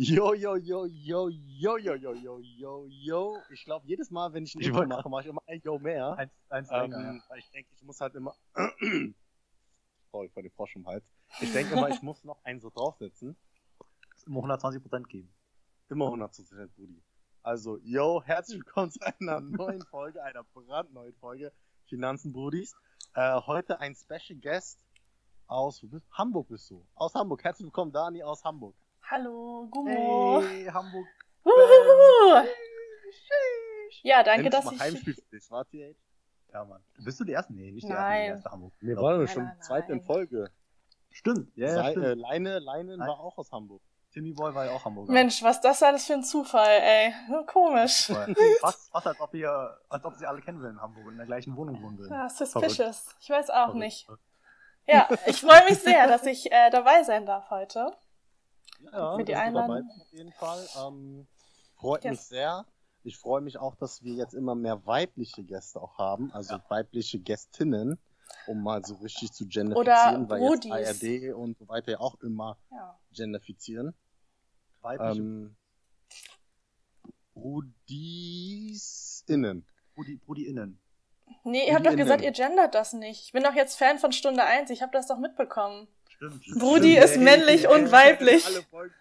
Yo, yo, yo, yo, yo, yo, yo, yo, yo, yo. Ich glaube, jedes Mal, wenn ich ein Intro mache, mache ich immer ein Yo mehr. Eins, eins Ähm, länger, ja. weil ich denke, ich muss halt immer. Sorry, vor dem Frosch im Hals. Ich denke immer, ich muss noch einen so draufsetzen. Immer 120% geben. Immer 100% Brudi. Also, yo, herzlich willkommen zu einer neuen Folge, einer brandneuen Folge Finanzen Brudis. Äh, heute ein Special Guest aus wo bist, Hamburg bist du. Aus Hamburg. Herzlich willkommen, Dani aus Hamburg. Hallo, Gummo. Hey, Hamburg. Wuhu. Ja, danke, Endlich dass mal ich. Heimspiel für dich, war TH? Ja, Mann. Bist du die Erste? Nee, nicht die Nein. Erste, die erste Hamburg. Nee, Doch. war Nein, schon nein, zweite in. Folge. Stimmt. Ja, ja, stimmt. äh, Leine, Leine Nein. war auch aus Hamburg. Timmy Boy war ja auch Hamburger. Mensch, was das alles für ein Zufall, ey. Komisch. Fast, fast als ob ihr, als ob sie alle kennen will in Hamburg und in der gleichen Wohnung wohnen würden. Ja, suspicious. Ich weiß auch Verrückt. nicht. Ja, ich freue mich sehr, dass ich äh, dabei sein darf heute. Ja, Für die dabei Einladung. bist auf jeden Fall. Ähm, freut Yes. mich sehr. Ich freue mich auch, dass wir jetzt immer mehr weibliche Gäste auch haben, also Ja. weibliche Gästinnen, um mal so richtig zu Oder genderfizieren, weil jetzt. ARD und so weiter ja auch immer Ja. genderfizieren. Weibliche Ähm, Brudisinnen. Brudi, Brudi-Innen. Nee, ihr habt doch Innen. gesagt, ihr gendert das nicht. Ich bin doch jetzt Fan von Stunde 1. Ich habe das doch mitbekommen. Stimmt. Brudi Stimmt, ist männlich ey, und weiblich. Alle Folgen.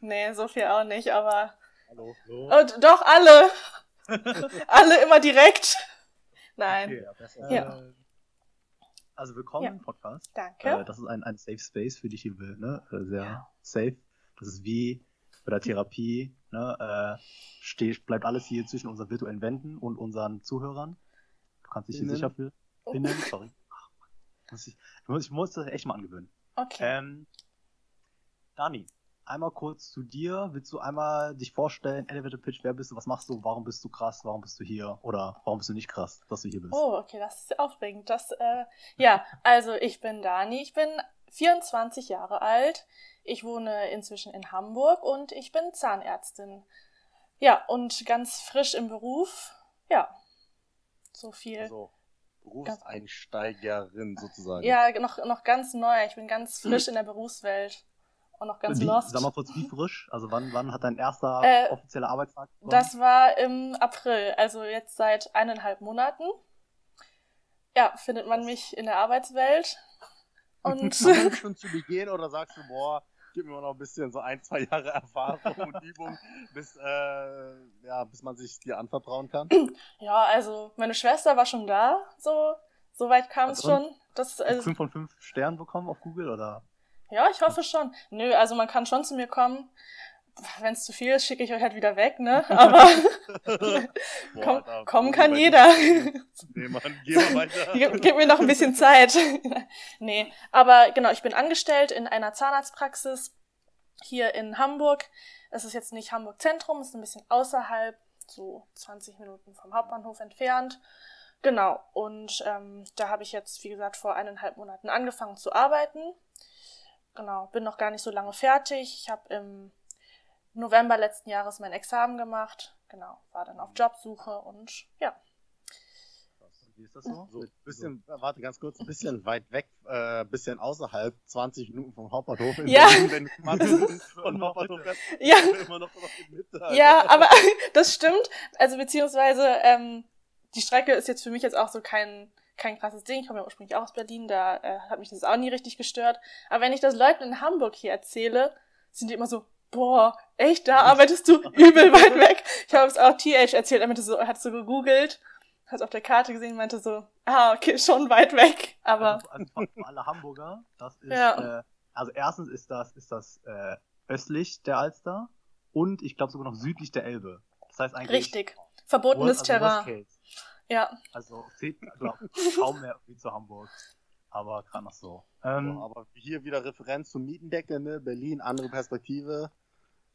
Nee, so viel auch nicht, aber. Hallo, hallo. Und doch alle. alle immer direkt. Nein. Okay, Ja. Ja. Äh, Also willkommen Ja. im Podcast. Danke. Äh, das ist ein, ein Safe Space für dich hier will, ne? Äh, Sehr safe. Das ist wie bei der Therapie, ne? Äh, steht, bleibt alles hier zwischen unseren virtuellen Wänden und unseren Zuhörern. Du kannst dich hier Innen. sicher fühlen. Oh. Innen, sorry. Ach. Muss ich, ich muss das echt mal angewöhnen. Okay. Ähm, Dani, einmal kurz zu dir. Willst du einmal dich vorstellen? Elevator Pitch, wer bist du? Was machst du? Warum bist du krass? Warum bist du hier? Oder warum bist du nicht krass, dass du hier bist? Oh, okay, das ist aufregend. Das, äh, ja, also ich bin Dani, ich bin 24 Jahre alt. Ich wohne inzwischen in Hamburg und ich bin Zahnärztin. Ja, und ganz frisch im Beruf. Ja, so viel. Also, Berufseinsteigerin sozusagen. ja, noch, noch ganz neu. Ich bin ganz frisch in der Berufswelt und noch ganz wie, lost. Sag mal kurz, wie frisch? Also wann, wann hat dein erster Äh, offizieller Arbeitstag begonnen? Das war im April, also jetzt seit eineinhalb Monaten. Ja, findet man mich in der Arbeitswelt. Und schon zu begehen oder sagst du, boah, gib mir noch ein bisschen so ein, zwei Jahre Erfahrung und Übung, bis, äh, ja, bis man sich dir anvertrauen kann? ja, also meine Schwester war schon da, so, so weit kam es Also schon. Das, also, fünf von fünf Sternen bekommen auf Google oder? ja, ich hoffe schon. Nö, also man kann schon zu mir kommen. Wenn es zu viel ist, schicke ich euch halt wieder weg, ne? Aber Boah, komm, da- kommen kann jeder. Nee, Mann, geh mal weiter. gib, gib mir noch ein bisschen Zeit. nee, aber genau, ich bin angestellt in einer Zahnarztpraxis hier in Hamburg. Es ist jetzt nicht Hamburg Zentrum, es ist ein bisschen außerhalb, so 20 Minuten vom Hauptbahnhof entfernt. Genau, und ähm, da habe ich jetzt, wie gesagt, vor eineinhalb Monaten angefangen zu arbeiten. Genau, bin noch gar nicht so lange fertig. Ich habe im November letzten Jahres mein Examen gemacht. Genau, war dann auf Jobsuche und ja. Wie ist das so? So, bisschen, warte ganz kurz, ein bisschen weit weg, äh, bisschen außerhalb, 20 Minuten vom Hauptbahnhof. In Ja. Berlin, wenn du 20 Minuten von Hauptbahnhof fährst, Ja, immer noch in Mitte. Ja, aber das stimmt. Also beziehungsweise ähm, die Strecke ist jetzt für mich jetzt auch so kein kein krasses Ding. Ich komme ja ursprünglich auch aus Berlin, da äh, hat mich das auch nie richtig gestört. Aber wenn ich das Leuten in Hamburg hier erzähle, sind die immer so, boah, echt, da arbeitest du übel weit weg. Ich habe es auch TH erzählt, er meinte so, er hat so gegoogelt, hat es auf der Karte gesehen, meinte so, ah, okay, schon weit weg. Aber Also, also alle Hamburger, das ist, Ja. äh, also erstens ist das, ist das äh, östlich der Alster und ich glaube sogar noch südlich der Elbe. Das heißt eigentlich richtig. Verbotenes also Terrain. case. Ja. Also zählt glaub, kaum mehr wie zu Hamburg. Aber gerade noch so. Ähm, Boah, aber hier wieder Referenz zum Mietendeckel, ne? Berlin, andere Perspektive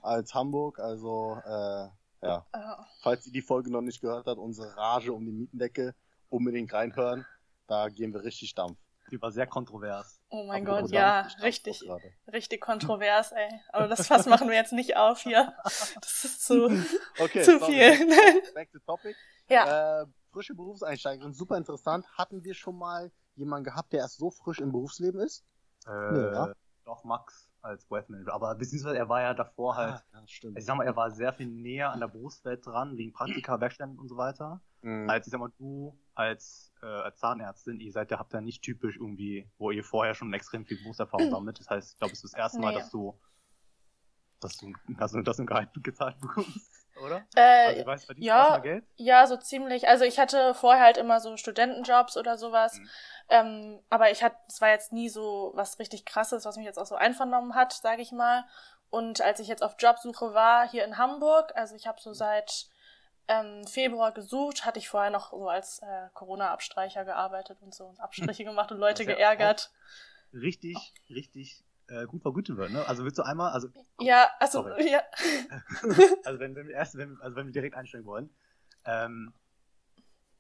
als Hamburg. Also, äh, ja. Äh, Falls ihr die Folge noch nicht gehört habt, unsere Rage um die Mietendecke, unbedingt reinhören. Da gehen wir richtig Dampf. Die war sehr kontrovers. Oh mein Aber Gott, ja, richtig, richtig kontrovers, ey. Aber das Fass machen wir jetzt nicht auf hier. Das ist zu, Okay, zu sorry, viel. Back, back to topic. ja. Äh, frische Berufseinsteigerin, super interessant. Hatten wir schon mal jemanden gehabt, der erst so frisch im Berufsleben ist? Äh, Ja. Doch Max als Wealth-Manager. Aber beziehungsweise er war ja davor halt, Ah, ja, stimmt. ich sag mal, er war sehr viel näher an der Berufswelt dran, wegen Praktika, Werkstätten und so weiter. Mhm. Als, ich sag mal, du als, äh, als Zahnärztin, ihr seid ja, habt ja nicht typisch irgendwie, wo ihr vorher schon extrem viel Berufserfahrung sammelt. Das heißt, ich glaube, es ist das erste Mal, Nee. dass du, dass du, dass du das im Gehalt gezahlt bekommst, oder? Äh, also, ich weiß, verdienst ja. Geld? Ja, so ziemlich. Also ich hatte vorher halt immer so Studentenjobs oder sowas. Mhm. Ähm, aber ich hatte, es war jetzt nie so was richtig krasses, was mich jetzt auch so einvernommen hat, sage ich mal. Und als ich jetzt auf Jobsuche war hier in Hamburg, also ich habe so seit ähm, Februar gesucht, hatte ich vorher noch so als äh, Corona-Abstreicher gearbeitet und so und Abstriche gemacht und Leute ja geärgert. Richtig, richtig äh, gut vergütet wird, ne? Also willst du einmal, also Ja, also Sorry. ja. also wenn, wenn wir erst, wenn, also wenn wir direkt einsteigen wollen, ähm,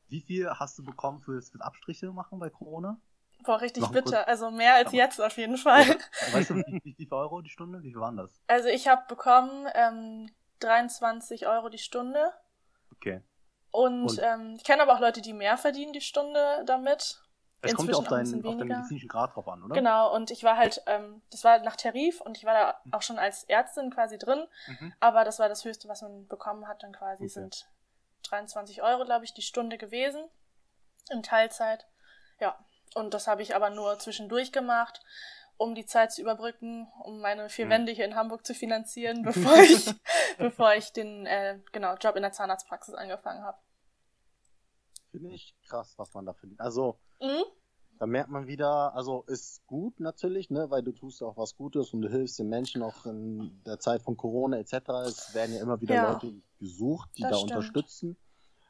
wie viel hast du bekommen fürs, fürs Abstriche machen bei Corona? Boah, richtig bitter. kurz. Also mehr als jetzt auf jeden Fall. Weißt du, wie, wie, wie viel Euro die Stunde? Wie viel waren das? Also ich habe bekommen ähm, 23 Euro die Stunde. Okay. Und, Und- ähm, ich kenne aber auch Leute, die mehr verdienen die Stunde damit. Es kommt ja auf deinen, auf deinen medizinischen Grad drauf an, oder? Genau, und ich war halt, ähm, das war nach Tarif und ich war da auch schon als Ärztin quasi drin, Mhm. aber das war das Höchste, was man bekommen hat, dann quasi Okay. sind 23 Euro, glaube ich, die Stunde gewesen in Teilzeit. Ja, und das habe ich aber nur zwischendurch gemacht, um die Zeit zu überbrücken, um meine vier Mhm. Wände hier in Hamburg zu finanzieren, bevor ich, bevor ich den äh, genau, Job in der Zahnarztpraxis angefangen habe. Finde ich krass, was man da verdient. Also, Mhm. da merkt man wieder, also ist gut natürlich, ne, weil du tust ja auch was Gutes und du hilfst den Menschen auch in der Zeit von Corona etc. Es werden ja immer wieder Ja. Leute gesucht, die Das da stimmt. unterstützen.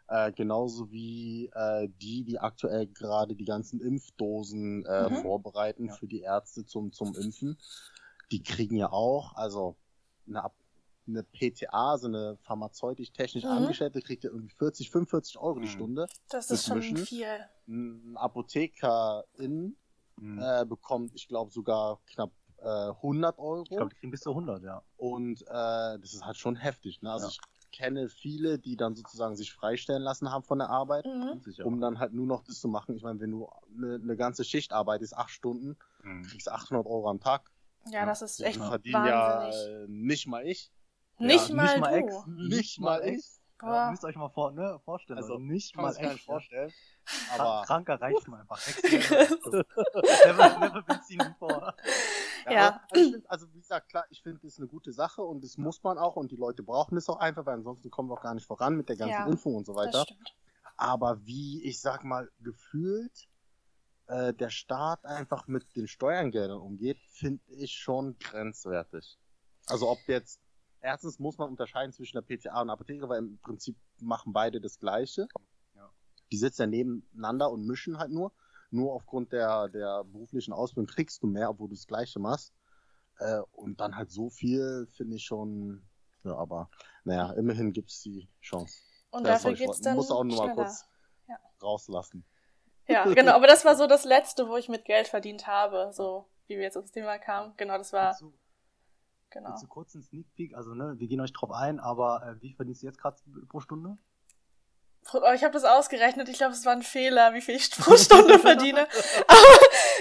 Äh, genauso wie äh, die, die aktuell gerade die ganzen Impfdosen äh, Mhm. vorbereiten Ja. für die Ärzte zum, zum Impfen. Die kriegen ja auch, also eine, Ab- eine PTA, so eine pharmazeutisch-technisch Mhm. Angestellte, kriegt ja irgendwie 40, 45 Euro die Mhm. Stunde. Das ist schon Mischen. viel. Ein Apothekerin Mhm. äh, bekommt, ich glaube, sogar knapp äh, 100 Euro. ich glaube, die kriegen bis zu 100, ja. Und äh, das ist halt schon heftig. Ne? Also Ja. ich kenne viele, die dann sozusagen sich freistellen lassen haben von der Arbeit, Mhm. Um dann halt nur noch das zu machen. Ich meine, wenn du eine, eine ganze Schicht arbeitest, acht Stunden, Mhm. kriegst du 800 Euro am Tag. Ja, das ist echt verdienen ja wahnsinnig. äh, nicht mal ich. Nicht, Ja, mal nicht mal du. Ex. Nicht mal ich. Ja, müsst ihr euch mal vor, ne, vorstellen. Also, Also, nicht mal echt, ja. vorstellen. Aber Kranker reicht man einfach. Ex- never, never been seen before. Ja. Also, ich find, also wie gesagt, klar, ich finde, das ist eine gute Sache und das muss man auch und die Leute brauchen es auch einfach, weil ansonsten kommen wir auch gar nicht voran mit der ganzen Ja, Impfung und so Das weiter. Aber wie, ich sag mal, gefühlt äh, der Staat einfach mit den Steuergeldern umgeht, finde ich schon grenzwertig. Also ob jetzt, erstens muss man unterscheiden zwischen der PTA und Apotheke, weil im Prinzip machen beide das Gleiche. Ja. Die sitzen ja nebeneinander und mischen halt nur. Nur aufgrund der, der beruflichen Ausbildung kriegst du mehr, obwohl du das Gleiche machst. Äh, und dann halt so viel, finde ich schon, ja, aber naja, immerhin gibt's die Chance. Und Ja, dafür geht's dann muss auch nur mal schneller. kurz Ja. rauslassen. Ja, genau. Aber das war so das Letzte, wo ich mit Geld verdient habe, so wie wir jetzt aufs Thema kamen. Genau, das war, du, genau. willst du kurz einen Sneak Peek? Also, ne, wir gehen euch drauf ein, aber äh, wie verdienst du jetzt gerade pro Stunde? Oh, ich habe das ausgerechnet. Ich glaube, es war ein Fehler, wie viel ich pro Stunde verdiene. Aber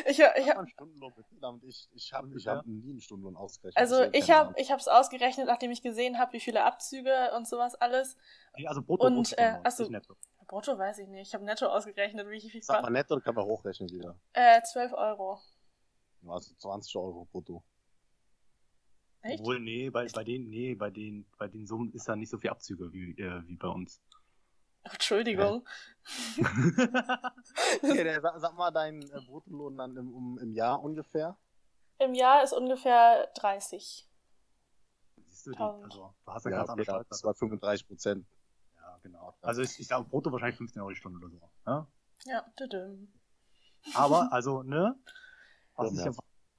ich, ich Ich hab, habe einen Stundenlohn verdammt. Ich, ich habe ich hab nie einen Stundenlohn ausgerechnet. also ich habe ich es ausgerechnet, nachdem ich gesehen habe, wie viele Abzüge und sowas alles. Nee, also brutto, Und, brutto, äh, achso. nicht netto. Brutto weiß ich nicht. Ich habe netto ausgerechnet, wie viel Sag mal netto, dann kann man hochrechnen wieder. Äh, 12 Euro. Also 20 Euro brutto. Echt? Obwohl, nee, bei, bei den, nee, bei den, bei den Summen ist da nicht so viel Abzüge wie, äh, wie bei uns. Entschuldigung. Okay, der, sag, sag mal deinen äh, Bruttolohn dann im, um, im Jahr ungefähr. Im Jahr ist ungefähr 30. Siehst du, die, also, du hast ja, Ja, ganz okay, das war 35 Prozent. Ja, genau. Also ich, ich sage brutto wahrscheinlich 15 Euro die Stunde oder so. Ja? Ja, tüdüm. Aber, also, ne? Was Ja.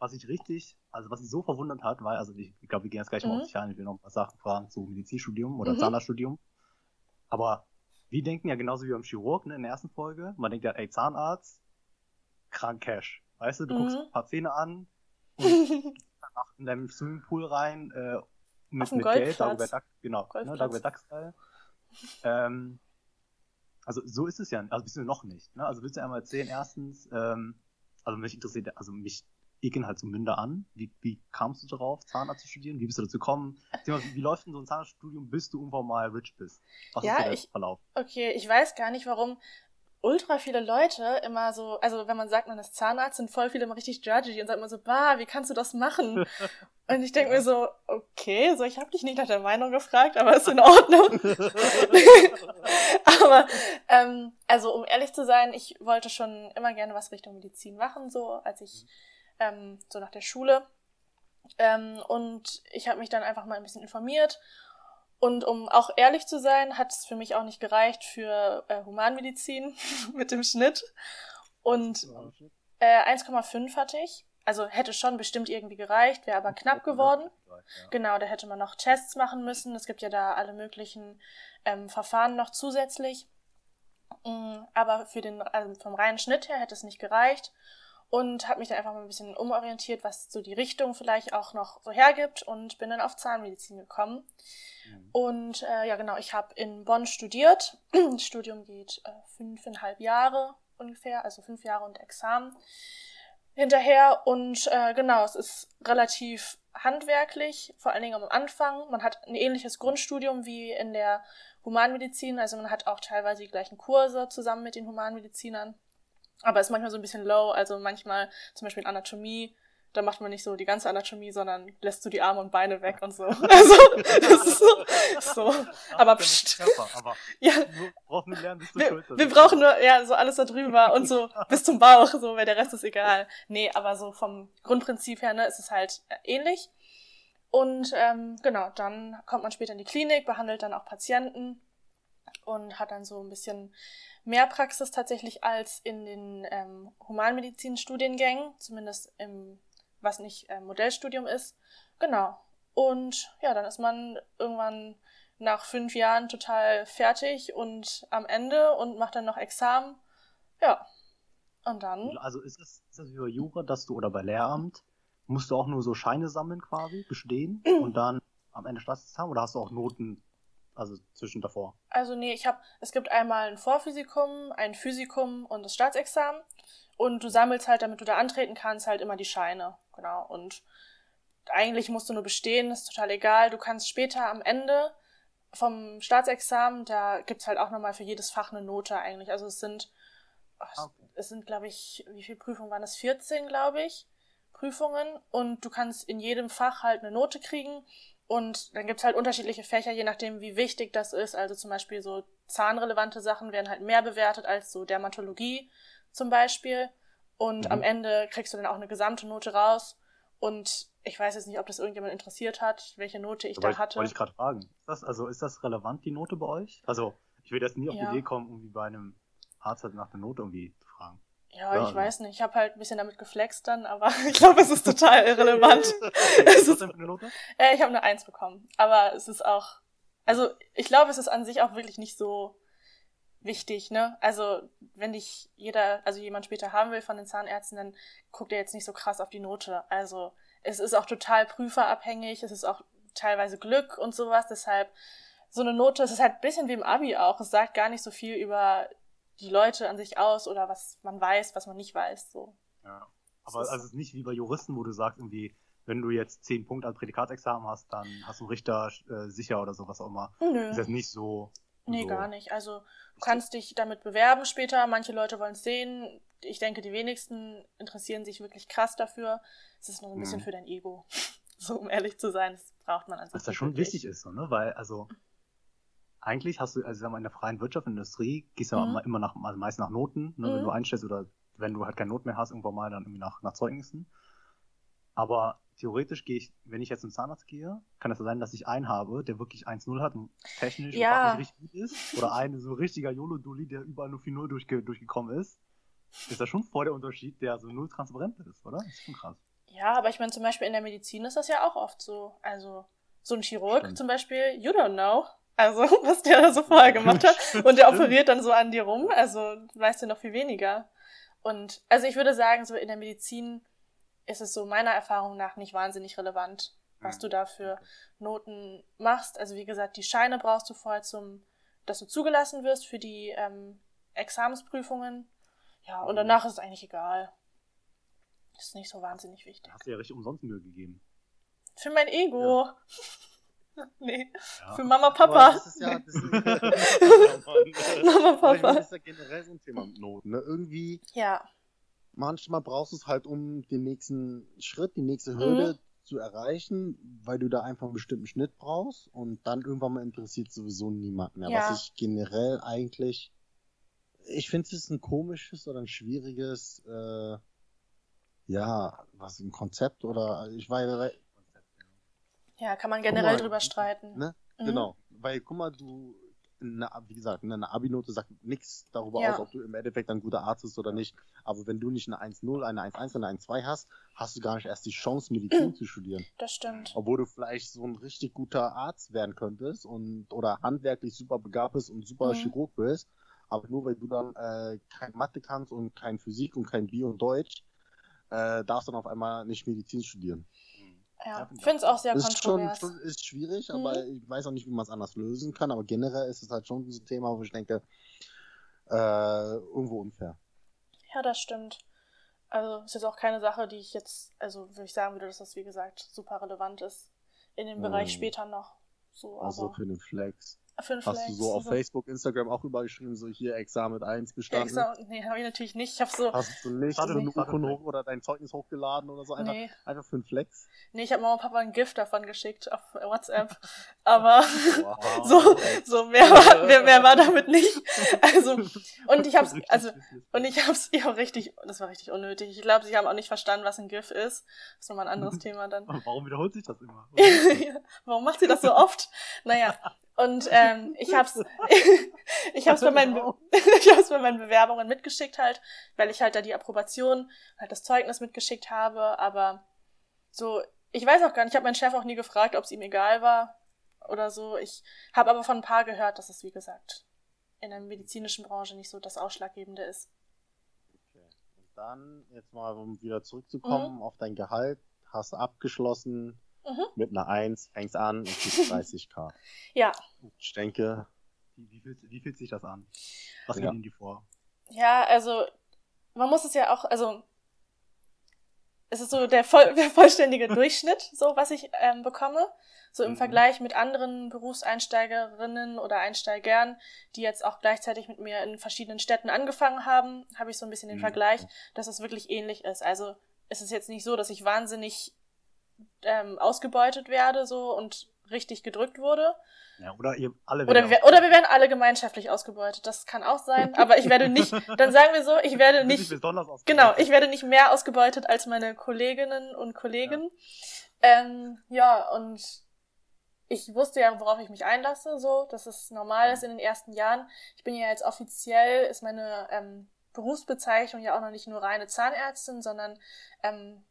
Was ich richtig, also was ich so verwundert hat, war, also ich, ich glaube, wir gehen jetzt gleich mal Mhm. auf dich ein, ich will noch ein paar Sachen fragen zu Medizinstudium oder Mhm. Zahnarztstudium. Aber wir denken ja genauso wie beim Chirurg, ne, in der ersten Folge, man denkt ja, ey, Zahnarzt, krank Cash. Weißt du, du Mhm. guckst ein paar Zähne an und danach in deinem Swimmingpool rein äh, mit, mit Geld. Dagobert Duck, genau, ne. Dagobert Duck Style. Ähm, also so ist es ja, also bist du noch nicht. Ne? Also willst du einmal erzählen, erstens, ähm, also mich interessiert, also mich ekeln halt so Münder an. Wie, wie kamst du darauf, Zahnarzt zu studieren? Wie bist du dazu gekommen? Wie, läuft denn so ein Zahnarztstudium, bis du irgendwann mal rich bist? Was Ja, ist der ich- Verlauf? Okay, ich weiß gar nicht, warum ultra viele Leute immer so, also wenn man sagt, man ist Zahnarzt, sind voll viele immer richtig judgy und sagen immer so, bah, wie kannst du das machen? Und ich denke Ja. mir so, okay, so ich habe dich nicht nach der Meinung gefragt, aber ist in Ordnung. aber ähm, also um ehrlich zu sein, ich wollte schon immer gerne was Richtung Medizin machen, so als ich ähm, so nach der Schule. Ähm, und ich habe mich dann einfach mal ein bisschen informiert. Und um auch ehrlich zu sein, hat es für mich auch nicht gereicht für äh, Humanmedizin mit dem Schnitt. Und äh, 1,5 hatte ich. Also hätte schon bestimmt irgendwie gereicht, wäre aber knapp geworden. Ja. Genau, da hätte man noch Tests machen müssen. Es gibt ja da alle möglichen ähm, Verfahren noch zusätzlich. Mm, Aber für den, also vom reinen Schnitt her hätte es nicht gereicht. Und habe mich dann einfach mal ein bisschen umorientiert, was so die Richtung vielleicht auch noch so hergibt und bin dann auf Zahnmedizin gekommen. Mhm. Und äh, ja, genau, ich habe in Bonn studiert. Das Studium geht äh, fünfeinhalb Jahre ungefähr, also fünf Jahre und Examen hinterher. Und äh, genau, es ist relativ handwerklich, vor allen Dingen am Anfang. Man hat ein ähnliches Grundstudium wie in der Humanmedizin, also man hat auch teilweise die gleichen Kurse zusammen mit den Humanmedizinern. Aber ist manchmal so ein bisschen low, also manchmal zum Beispiel in Anatomie, da macht man nicht so die ganze Anatomie, sondern lässt so die Arme und Beine weg und so. Also, das ist so. so. Aber pst. Körper, aber Ja, lernen bis zur wir, Schulter. wir brauchen nur, ja, so alles da drüber und so bis zum Bauch, so, weil der Rest ist egal. Nee, aber so vom Grundprinzip her, ne, ist es halt äh, ähnlich. Und ähm, genau, dann kommt man später in die Klinik, behandelt dann auch Patienten und hat dann so ein bisschen mehr Praxis tatsächlich als in den ähm, Humanmedizin-Studiengängen, zumindest im, was nicht äh, Modellstudium ist. Genau. Und ja, dann ist man irgendwann nach fünf Jahren total fertig und am Ende und macht dann noch Examen. Ja. Und dann. Also ist das, ist das wie bei Jura, dass du oder bei Lehramt musst du auch nur so Scheine sammeln quasi, bestehen und dann am Ende Staatsexamen oder hast du auch Noten, also zwischen davor? Also nee, ich habe, es gibt einmal ein Vorphysikum, ein Physikum und das Staatsexamen. Und du sammelst halt, damit du da antreten kannst, halt immer die Scheine. Genau. Und eigentlich musst du nur bestehen, ist total egal. Du kannst später am Ende vom Staatsexamen, da gibt's halt auch nochmal für jedes Fach eine Note eigentlich. Also es sind, okay. es sind, glaube ich, wie viele Prüfungen waren es? 14, glaube ich, Prüfungen. Und du kannst in jedem Fach halt eine Note kriegen. Und dann gibt's halt unterschiedliche Fächer, je nachdem, wie wichtig das ist. Also zum Beispiel so zahnrelevante Sachen werden halt mehr bewertet als so Dermatologie zum Beispiel. Und Mhm. am Ende kriegst du dann auch eine gesamte Note raus. Und ich weiß jetzt nicht, ob das irgendjemand interessiert hat, welche Note ich Da da hatte. wollte ich gerade fragen. Ist das, also ist das relevant, die Note bei euch? Also ich würde jetzt nie auf Ja. die Idee kommen, irgendwie bei einem Arzt halt nach der Note irgendwie. Ja, Ja, ich weiß nicht. Ich habe halt ein bisschen damit geflext dann, aber ich glaube, es ist total irrelevant. Was ist das denn für eine Note? Äh, ich habe eine Eins bekommen. Aber es ist auch, also ich glaube, es ist an sich auch wirklich nicht so wichtig, ne? Also wenn dich jeder, also jemand später haben will von den Zahnärzten, dann guckt er jetzt nicht so krass auf die Note. Also es ist auch total prüferabhängig, es ist auch teilweise Glück und sowas. Deshalb so eine Note, es ist halt ein bisschen wie im Abi auch. Es sagt gar nicht so viel über die Leute an sich aus oder was man weiß, was man nicht weiß. So. Ja. Aber also es ist nicht wie bei Juristen, wo du sagst, irgendwie, wenn du jetzt 10 Punkte als Prädikatexamen hast, dann hast du Richter äh, sicher oder sowas auch immer. Nö. Ist das nicht so. Nee, so gar nicht. Also du kannst dich damit bewerben später. Manche Leute wollen es sehen. Ich denke, die wenigsten interessieren sich wirklich krass dafür. Es ist nur so ein bisschen Mhm. für dein Ego. So, um ehrlich zu sein, das braucht man an sich. Was da schon wichtig ist, so, ne? Weil, also, eigentlich hast du, also sagen wir, in der freien Wirtschaft, Industrie, gehst du ja Mhm. immer- immer nach, also meist nach Noten, ne? Mhm. wenn du einstellst oder wenn du halt keine Not mehr hast, irgendwann mal dann irgendwie nach, nach Zeugnissen. Aber theoretisch gehe ich, wenn ich jetzt zum Zahnarzt gehe, kann es sein, dass ich einen habe, der wirklich 1-0 hat und technisch Ja. und richtig gut ist. Oder einen so richtiger YOLO-Dulli, der überall nur 4-0 durchge durchgekommen ist. Ist das schon voll der Unterschied, der so null transparent ist, oder? Das ist schon krass. Ja, aber ich meine, zum Beispiel in der Medizin ist das ja auch oft so. Also, so ein Chirurg Stimmt. zum Beispiel, you don't know. Also, was der da so vorher gemacht hat. Und der operiert dann so an dir rum. Also, weißt du noch viel weniger. Und also ich würde sagen, so in der Medizin ist es so meiner Erfahrung nach nicht wahnsinnig relevant, was du da für Noten machst. Also wie gesagt, die Scheine brauchst du vorher zum, dass du zugelassen wirst für die ähm, Examensprüfungen. Ja, und Mhm. danach ist es eigentlich egal. Ist nicht so wahnsinnig wichtig. Hast du ja richtig umsonst Mühe gegeben. Für mein Ego. nee, Ja. für Mama, Aber Papa. Das ist ja, das ist, Mama, Aber ich meine, Papa. das ist ja generell so ein Thema mit Noten. Ne? Irgendwie, Ja, manchmal brauchst du es halt, um den nächsten Schritt, die nächste Mhm. Hürde zu erreichen, weil du da einfach einen bestimmten Schnitt brauchst und dann irgendwann mal interessiert sowieso niemand mehr. Ja. Was ich generell eigentlich, ich finde es ist ein komisches oder ein schwieriges, äh, ja, was ein Konzept oder ich weiß, ja, kann man generell mal, drüber streiten. ne? Mhm. Genau, weil guck mal, du, eine, wie gesagt, ne, eine Abi-Note sagt nichts darüber Ja. aus, ob du im Endeffekt ein guter Arzt bist oder nicht. Aber wenn du nicht eine 1-0, eine 1-1 und eine 1-2 hast, hast du gar nicht erst die Chance, Medizin zu studieren. Das stimmt. Obwohl du vielleicht so ein richtig guter Arzt werden könntest und oder handwerklich super begabt bist und super Mhm. Chirurg bist. Aber nur weil du dann äh, kein Mathe kannst und kein Physik und kein Bio und Deutsch, äh, darfst du dann auf einmal nicht Medizin studieren. Ja, ich finde es auch sehr ist schon, kontrovers. schon ist schwierig, Mhm. aber ich weiß auch nicht, wie man es anders lösen kann. Aber generell ist es halt schon so ein Thema, wo ich denke, äh, irgendwo unfair. Ja, das stimmt. Also ist jetzt auch keine Sache, die ich jetzt, also würde ich sagen würde, dass das wie gesagt super relevant ist in dem Bereich Mhm. später noch. So, Also aber für den Flex. Den Hast Flex, du so auf so- Facebook, Instagram auch übergeschrieben, so hier Examen mit 1 Ja, bestanden? extra, nee, habe ich natürlich nicht. Ich habe so, Hast du nicht Warte, so eine Urkunde hoch oder dein Zeugnis hochgeladen oder so? Einfach, nee, einfach für den Flex? nee, ich habe Mama und Papa ein Gift davon geschickt auf WhatsApp. Aber Wow. so, so mehr war, mehr, mehr war damit nicht. Also, und ich hab's, also, und ich hab's, ja, richtig, das war richtig unnötig. Ich glaube, sie haben auch nicht verstanden, was ein GIF ist. Das ist nochmal ein anderes Thema dann. Warum wiederholt sich das immer? Warum macht sie das so oft? Naja, und ähm, ich hab's, ich hab's bei meinen, Be ich hab's bei meinen Bewerbungen mitgeschickt halt, weil ich halt da die Approbation, halt das Zeugnis mitgeschickt habe, aber so, ich weiß auch gar nicht, ich habe meinen Chef auch nie gefragt, ob es ihm egal war oder so. Ich habe aber von ein paar gehört, dass es, wie gesagt, in der medizinischen Branche nicht so das Ausschlaggebende ist. Okay. Und dann, jetzt mal, um wieder zurückzukommen auf dein Gehalt, hast du abgeschlossen Mhm. mit einer 1, fängst an und kriegst 30k. Ja, Ich denke, Wie, wie, fühlt, wie fühlt sich das an? Was geht Ja. Ihnen die vor? Ja, also man muss es ja auch, also es ist so der, voll, der vollständige Durchschnitt, so was ich ähm, bekomme. So im Mhm. Vergleich mit anderen Berufseinsteigerinnen oder Einsteigern, die jetzt auch gleichzeitig mit mir in verschiedenen Städten angefangen haben, habe ich so ein bisschen den Mhm. Vergleich, dass es wirklich ähnlich ist. Also es ist jetzt nicht so, dass ich wahnsinnig ähm, ausgebeutet werde so und richtig gedrückt wurde, Ja, oder ihr alle oder wir, oder wir werden alle gemeinschaftlich ausgebeutet. Das kann auch sein. Aber ich werde nicht, dann sagen wir so, ich werde nicht, ausgebeutet. genau, ich werde nicht mehr ausgebeutet als meine Kolleginnen und Kollegen. Ja, ähm, ja und ich wusste ja, worauf ich mich einlasse, so, dass es normal ist in den ersten Jahren. Ich bin ja jetzt offiziell, ist meine ähm, Berufsbezeichnung ja auch noch nicht nur reine Zahnärztin, sondern ähm,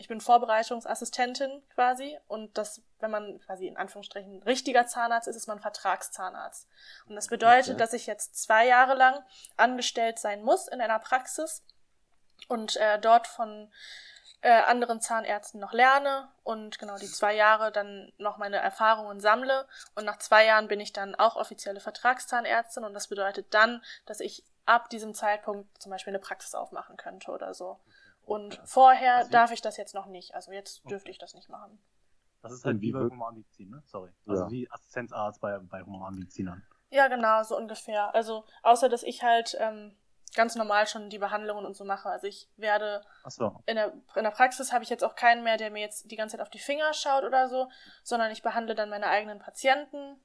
ich bin Vorbereitungsassistentin quasi und das, wenn man quasi in Anführungsstrichen richtiger Zahnarzt ist, ist man Vertragszahnarzt. Und das bedeutet, Okay. dass ich jetzt zwei Jahre lang angestellt sein muss in einer Praxis und äh, dort von äh, anderen Zahnärzten noch lerne und genau die zwei Jahre dann noch meine Erfahrungen sammle und nach zwei Jahren bin ich dann auch offizielle Vertragszahnärztin und das bedeutet dann, dass ich ab diesem Zeitpunkt zum Beispiel eine Praxis aufmachen könnte oder so. Und vorher Also- darf ich das jetzt noch nicht. Also jetzt dürfte ich das nicht machen. Das ist halt wie bei Humanmedizin, ne? Sorry. Also Ja. wie Assistenzarzt bei, bei Humanmedizinern. Ja, genau, so ungefähr. Also außer dass ich halt ähm, ganz normal schon die Behandlungen und so mache. Also ich werde Achso. in der, in der Praxis habe ich jetzt auch keinen mehr, der mir jetzt die ganze Zeit auf die Finger schaut oder so, sondern ich behandle dann meine eigenen Patienten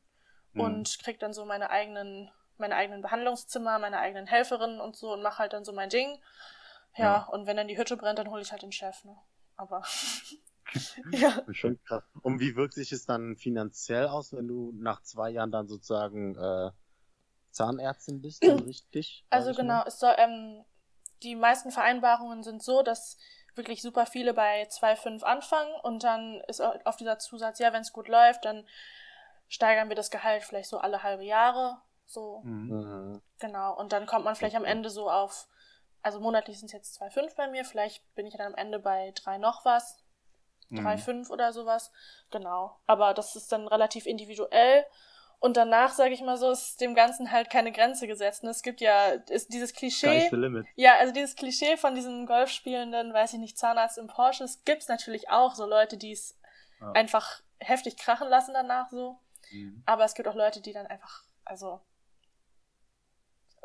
Mhm. und krieg dann so meine eigenen, meine eigenen Behandlungszimmer, meine eigenen Helferinnen und so und mache halt dann so mein Ding. Ja, Ja. und wenn dann die Hütte brennt, dann hole ich halt den Chef, ne? Aber ja. Schon krass. Und wie wirkt sich es dann finanziell aus, wenn du nach zwei Jahren dann sozusagen äh, Zahnärztin bist, dann richtig? Also genau, mal? es soll, ähm, die meisten Vereinbarungen sind so, dass wirklich super viele bei 2,5 anfangen und dann ist au- auf dieser Zusatz, ja, wenn es gut läuft, dann steigern wir das Gehalt vielleicht so alle halbe Jahre, so, Mhm. Genau. Und dann kommt man vielleicht am. Ende so auf Also monatlich sind es jetzt 2,5 bei mir. Vielleicht bin ich dann am Ende bei 3 noch was. 3,5 Mhm. oder sowas. Genau. Aber das ist dann relativ individuell. Und danach, sage ich mal so, ist dem Ganzen halt keine Grenze gesetzt. Und es gibt ja ist dieses Klischee. Ja, also dieses Klischee von diesen Golfspielenden, weiß ich nicht, Zahnarzt im Porsches, gibt's natürlich auch. So Leute, die es Ja. einfach heftig krachen lassen danach so. Mhm. Aber es gibt auch Leute, die dann einfach, also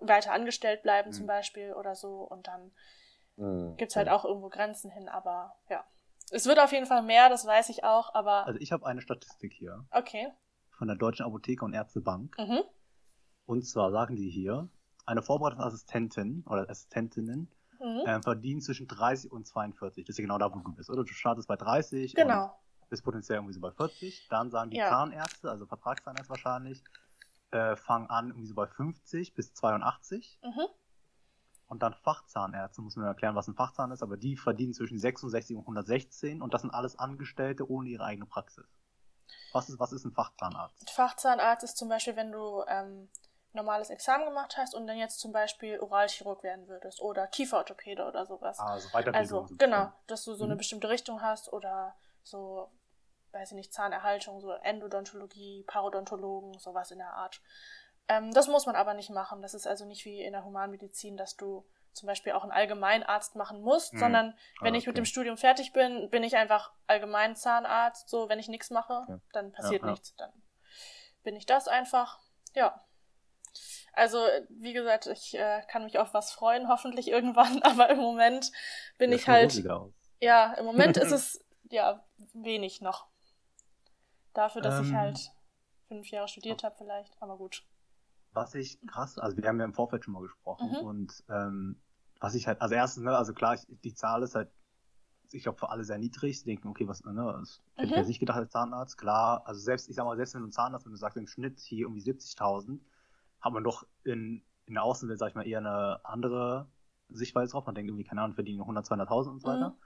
weiter angestellt bleiben zum Mhm. Beispiel oder so. Und dann Mhm. gibt's halt auch irgendwo Grenzen hin. Aber ja. Es wird auf jeden Fall mehr, das weiß ich auch. Aber Also ich habe eine Statistik hier okay. von der Deutschen Apotheke und Ärztebank. Mhm. Und zwar sagen die hier, eine Vorbereitungsassistentin oder Assistentinnen Mhm. äh, verdienen zwischen 30 und 42. Das ist ja genau da, wo du bist, oder? Du startest bei 30 Genau. und bist potenziell irgendwie so bei 40. Dann sagen die Ja. Zahnärzte, also Vertragszahnärzte wahrscheinlich, äh, fangen an irgendwie so bei 50 bis 82. Mhm. Und dann Fachzahnärzte, muss man erklären, was ein Fachzahn ist, aber die verdienen zwischen 66 und 116 und das sind alles Angestellte ohne ihre eigene Praxis. Was ist, was ist ein Fachzahnarzt? Fachzahnarzt ist zum Beispiel, wenn du ähm, normales Examen gemacht hast und dann jetzt zum Beispiel Oralchirurg werden würdest oder Kieferorthopäde oder sowas. Also Weiterbildung. Also, genau, dass du so eine Mhm. bestimmte Richtung hast oder so, weiß ich nicht, Zahnerhaltung, so Endodontologie, Parodontologen, sowas in der Art. Ähm, das muss man aber nicht machen. Das ist also nicht wie in der Humanmedizin, dass du zum Beispiel auch einen Allgemeinarzt machen musst, Mhm. sondern wenn Ah, ich mit okay. dem Studium fertig bin, bin ich einfach Allgemeinzahnarzt. So, wenn ich nichts mache, Okay. dann passiert Ja, ja. nichts. Dann bin ich das einfach. Ja. Also, wie gesagt, ich äh, kann mich auf was freuen, hoffentlich irgendwann, aber im Moment bin Ja, ich halt. Ja, im Moment ist es ja wenig noch. Dafür, dass ich Ähm. halt fünf Jahre studiert habe, vielleicht, aber gut. Was ich krass, also wir haben ja im Vorfeld schon mal gesprochen Mhm. und ähm, was ich halt, also erstens, ne, also klar, ich, die Zahl ist halt, ich glaube, für alle sehr niedrig. Sie denken, okay, was, ne, das hätte ich Mhm. nicht gedacht als Zahnarzt. Klar, also selbst, ich sag mal, selbst wenn du einen Zahnarzt, wenn du sagst, im Schnitt hier irgendwie 70.000, hat man doch in, in der Außenwelt, sag ich mal, eher eine andere Sichtweise drauf. Man denkt irgendwie, keine Ahnung, verdienen 100, 200.000 und so weiter. Mhm.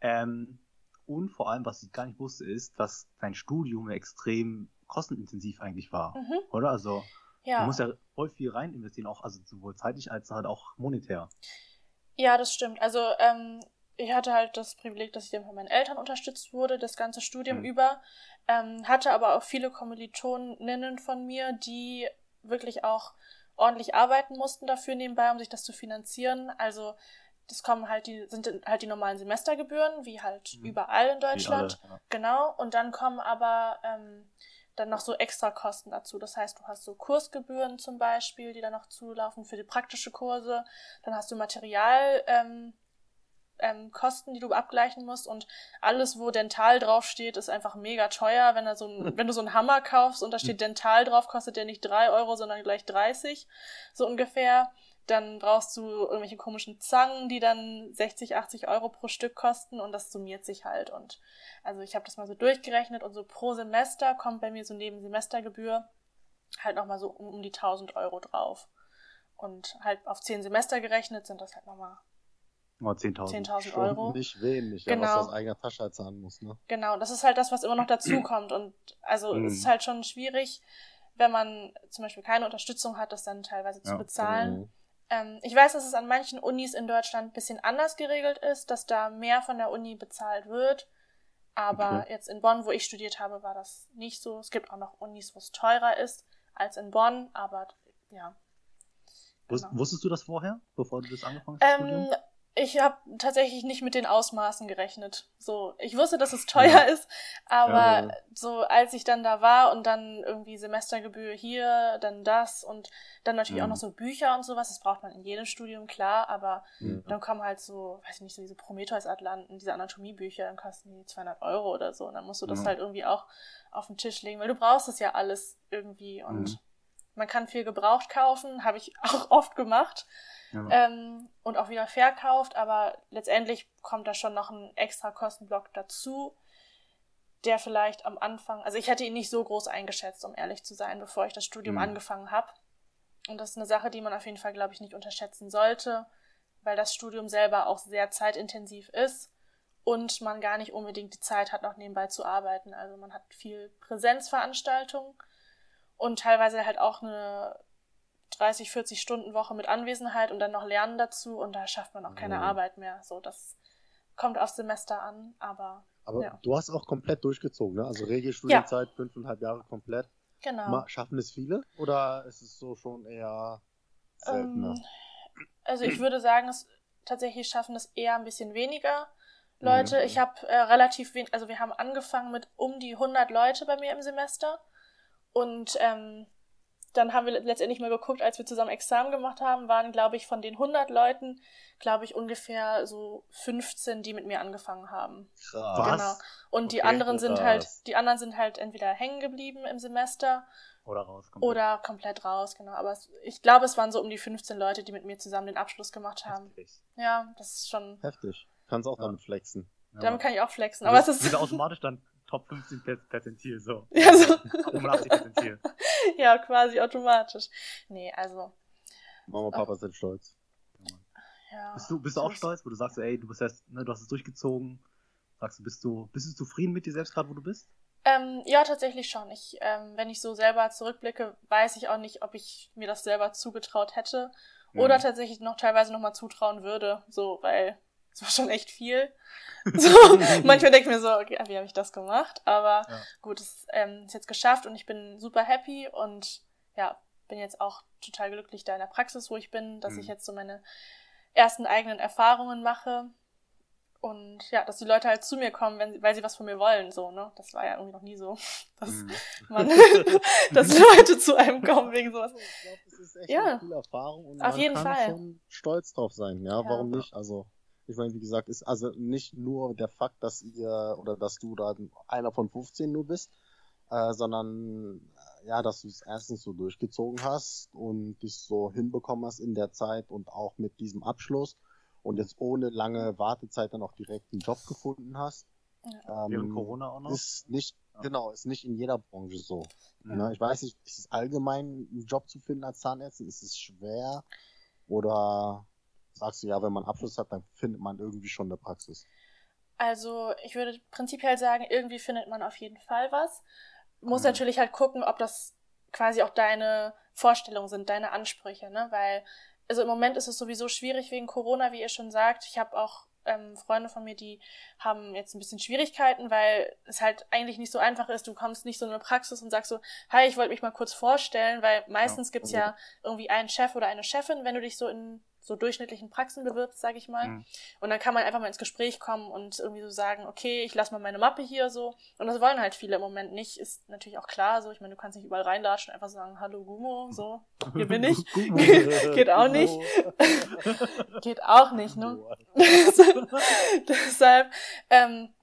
Ähm, und vor allem, was ich gar nicht wusste, ist, dass dein Studium extrem kostenintensiv eigentlich war, Mhm. oder? Also, Du Ja. musst ja voll viel rein investieren, auch, also sowohl zeitlich als halt auch monetär. Ja, das stimmt. Also, ähm, ich hatte halt das Privileg, dass ich dann von meinen Eltern unterstützt wurde, das ganze Studium Mhm. über. Ähm, hatte aber auch viele Kommilitoninnen von mir, die wirklich auch ordentlich arbeiten mussten dafür nebenbei, um sich das zu finanzieren. Also, das kommen halt die, sind halt die normalen Semestergebühren, wie halt Mhm. überall in Deutschland. alle, ja. Genau, und dann kommen aber ähm, dann noch so extra Kosten dazu. Das heißt, du hast so Kursgebühren zum Beispiel, die dann noch zulaufen für die praktische Kurse. Dann hast du Material, ähm, ähm, Kosten, die du abgleichen musst und alles, wo Dental draufsteht, ist einfach mega teuer. Wenn, da so ein, wenn du so einen Hammer kaufst und da steht Dental drauf, kostet der nicht drei Euro, sondern gleich 30, so ungefähr. Dann brauchst du irgendwelche komischen Zangen, die dann 60, 80 Euro pro Stück kosten und das summiert sich halt. Und also ich habe das mal so durchgerechnet und so pro Semester kommt bei mir so neben Semestergebühr halt nochmal so um, um die 1000 Euro drauf. Und halt auf 10 Semester gerechnet sind das halt nochmal Oh, 10.000. 10.000 Schon Euro. nicht wenig, ja, Genau. was du aus eigener Tasche halt zahlen musst, ne? Genau, das ist halt das, was immer noch dazu kommt. Und also Mhm. es ist halt schon schwierig, wenn man zum Beispiel keine Unterstützung hat, das dann teilweise zu Ja. bezahlen. Mhm. Ähm, ich weiß, dass es an manchen Unis in Deutschland ein bisschen anders geregelt ist, dass da mehr von der Uni bezahlt wird. Aber Okay. jetzt in Bonn, wo ich studiert habe, war das nicht so. Es gibt auch noch Unis, wo es teurer ist als in Bonn, aber ja. Genau. Wusstest du das vorher, bevor du das angefangen hast? Ähm? Ich habe tatsächlich nicht mit den Ausmaßen gerechnet. So, ich wusste, dass es teuer ist, aber Ja, ja. so als ich dann da war und dann irgendwie Semestergebühr hier, dann das und dann natürlich auch Mhm. noch so Bücher und sowas, das braucht man in jedem Studium, klar, aber Mhm. dann kommen halt so, weiß ich nicht, so diese Prometheus-Atlanten, diese Anatomiebücher, dann kosten die 200 Euro oder so und dann musst du das Ja. halt irgendwie auch auf den Tisch legen, weil du brauchst es ja alles irgendwie und Mhm. Man kann viel gebraucht kaufen, habe ich auch oft gemacht Ja. ähm, und auch wieder verkauft, aber letztendlich kommt da schon noch ein extra Kostenblock dazu, der vielleicht am Anfang, also ich hätte ihn nicht so groß eingeschätzt, um ehrlich zu sein, bevor ich das Studium Mhm. angefangen habe. Und das ist eine Sache, die man auf jeden Fall, glaube ich, nicht unterschätzen sollte, weil das Studium selber auch sehr zeitintensiv ist und man gar nicht unbedingt die Zeit hat, noch nebenbei zu arbeiten. Also man hat viel Präsenzveranstaltungen und teilweise halt auch eine 30, 40 Stunden Woche mit Anwesenheit und dann noch Lernen dazu und da schafft man auch keine Mhm. Arbeit mehr. So, das kommt aufs Semester an, aber Aber Ja. du hast auch komplett durchgezogen, ne? Also Regelstudienzeit, fünfeinhalb Jahre komplett. genau. Ma schaffen es viele? Oder ist es so schon eher seltener? Ähm, also ich würde sagen, es tatsächlich schaffen es eher ein bisschen weniger Leute. Mhm. Ich habe äh, relativ wenig, also wir haben angefangen mit um die 100 Leute bei mir im Semester und ähm, dann haben wir letztendlich mal geguckt, als wir zusammen Examen gemacht haben, waren, glaube ich, von den 100 Leuten, glaube ich, ungefähr so 15, die mit mir angefangen haben. Krass. Genau. Und die Okay, anderen sind krass. halt, die anderen sind halt entweder hängen geblieben im Semester Oder rauskommen. oder komplett raus, genau. Aber es, ich glaube, es waren so um die 15 Leute, die mit mir zusammen den Abschluss gemacht haben. Heftig. Ja, das ist schon. Heftig. Kannst auch Ja. damit flexen. Ja. Damit kann ich auch flexen. Aber es ist. Wieder automatisch dann Top 15 per Perzentil, so. Ja, so. 85 Perzentil. ja, quasi automatisch. Nee, also. Mama und Papa sind stolz. Ja. Bist du, bist du auch stolz, wo du sagst, ey, du bist jetzt, ne, du hast es durchgezogen. Sagst du, bist du, bist du zufrieden mit dir selbst gerade, wo du bist? Ähm, ja, tatsächlich schon. Ich, ähm, wenn ich so selber zurückblicke, weiß ich auch nicht, ob ich mir das selber zugetraut hätte oder Mhm. tatsächlich noch teilweise noch mal zutrauen würde. So, weil es war schon echt viel. So, manchmal denke ich mir so, okay, wie habe ich das gemacht? Aber Ja. gut, es ähm, ist jetzt geschafft und ich bin super happy und ja, bin jetzt auch total glücklich da in der Praxis, wo ich bin, dass Mhm. ich jetzt so meine ersten eigenen Erfahrungen mache. Und ja, dass die Leute halt zu mir kommen, wenn weil sie was von mir wollen, so, ne? Das war ja irgendwie noch nie so, dass, Mhm. man, dass Leute zu einem kommen wegen sowas. Ich glaube, das ist echt Ja. eine coole Erfahrung und Auf man jeden kann Fall. schon stolz drauf sein. Ja, Ja. warum nicht? Also, ich meine, wie gesagt, ist also nicht nur der Fakt, dass ihr oder dass du da einer von 15 nur bist, äh, sondern äh, ja, dass du es erstens so durchgezogen hast und dich so hinbekommen hast in der Zeit und auch mit diesem Abschluss und jetzt ohne lange Wartezeit dann auch direkt einen Job gefunden hast. Ja. Ähm, Während Corona auch noch? Ist nicht, Ja. genau, ist nicht in jeder Branche so. Mhm. Ne? Ich weiß nicht, ist es allgemein einen Job zu finden als Zahnärztin? Ist es schwer? Oder sagst du, ja, wenn man Abschluss hat, dann findet man irgendwie schon eine Praxis? Also ich würde prinzipiell sagen, irgendwie findet man auf jeden Fall was. Muss Mhm. natürlich halt gucken, ob das quasi auch deine Vorstellungen sind, deine Ansprüche, ne? Weil, also im Moment ist es sowieso schwierig wegen Corona, wie ihr schon sagt. Ich habe auch ähm, Freunde von mir, die haben jetzt ein bisschen Schwierigkeiten, weil es halt eigentlich nicht so einfach ist. Du kommst nicht so in eine Praxis und sagst so, hi, ich wollte mich mal kurz vorstellen, weil meistens gibt's ja irgendwie einen Chef oder eine Chefin, wenn du dich so in so durchschnittlichen Praxen bewirbst, sage ich mal. Mhm. Und dann kann man einfach mal ins Gespräch kommen und irgendwie so sagen, okay, ich lasse mal meine Mappe hier so. Und das wollen halt viele im Moment nicht. Ist natürlich auch klar so. Ich meine, du kannst nicht überall reinlatschen und einfach sagen, hallo Gumo, so, hier bin ich. Geht auch nicht. Geht auch nicht, ne? Deshalb, ähm,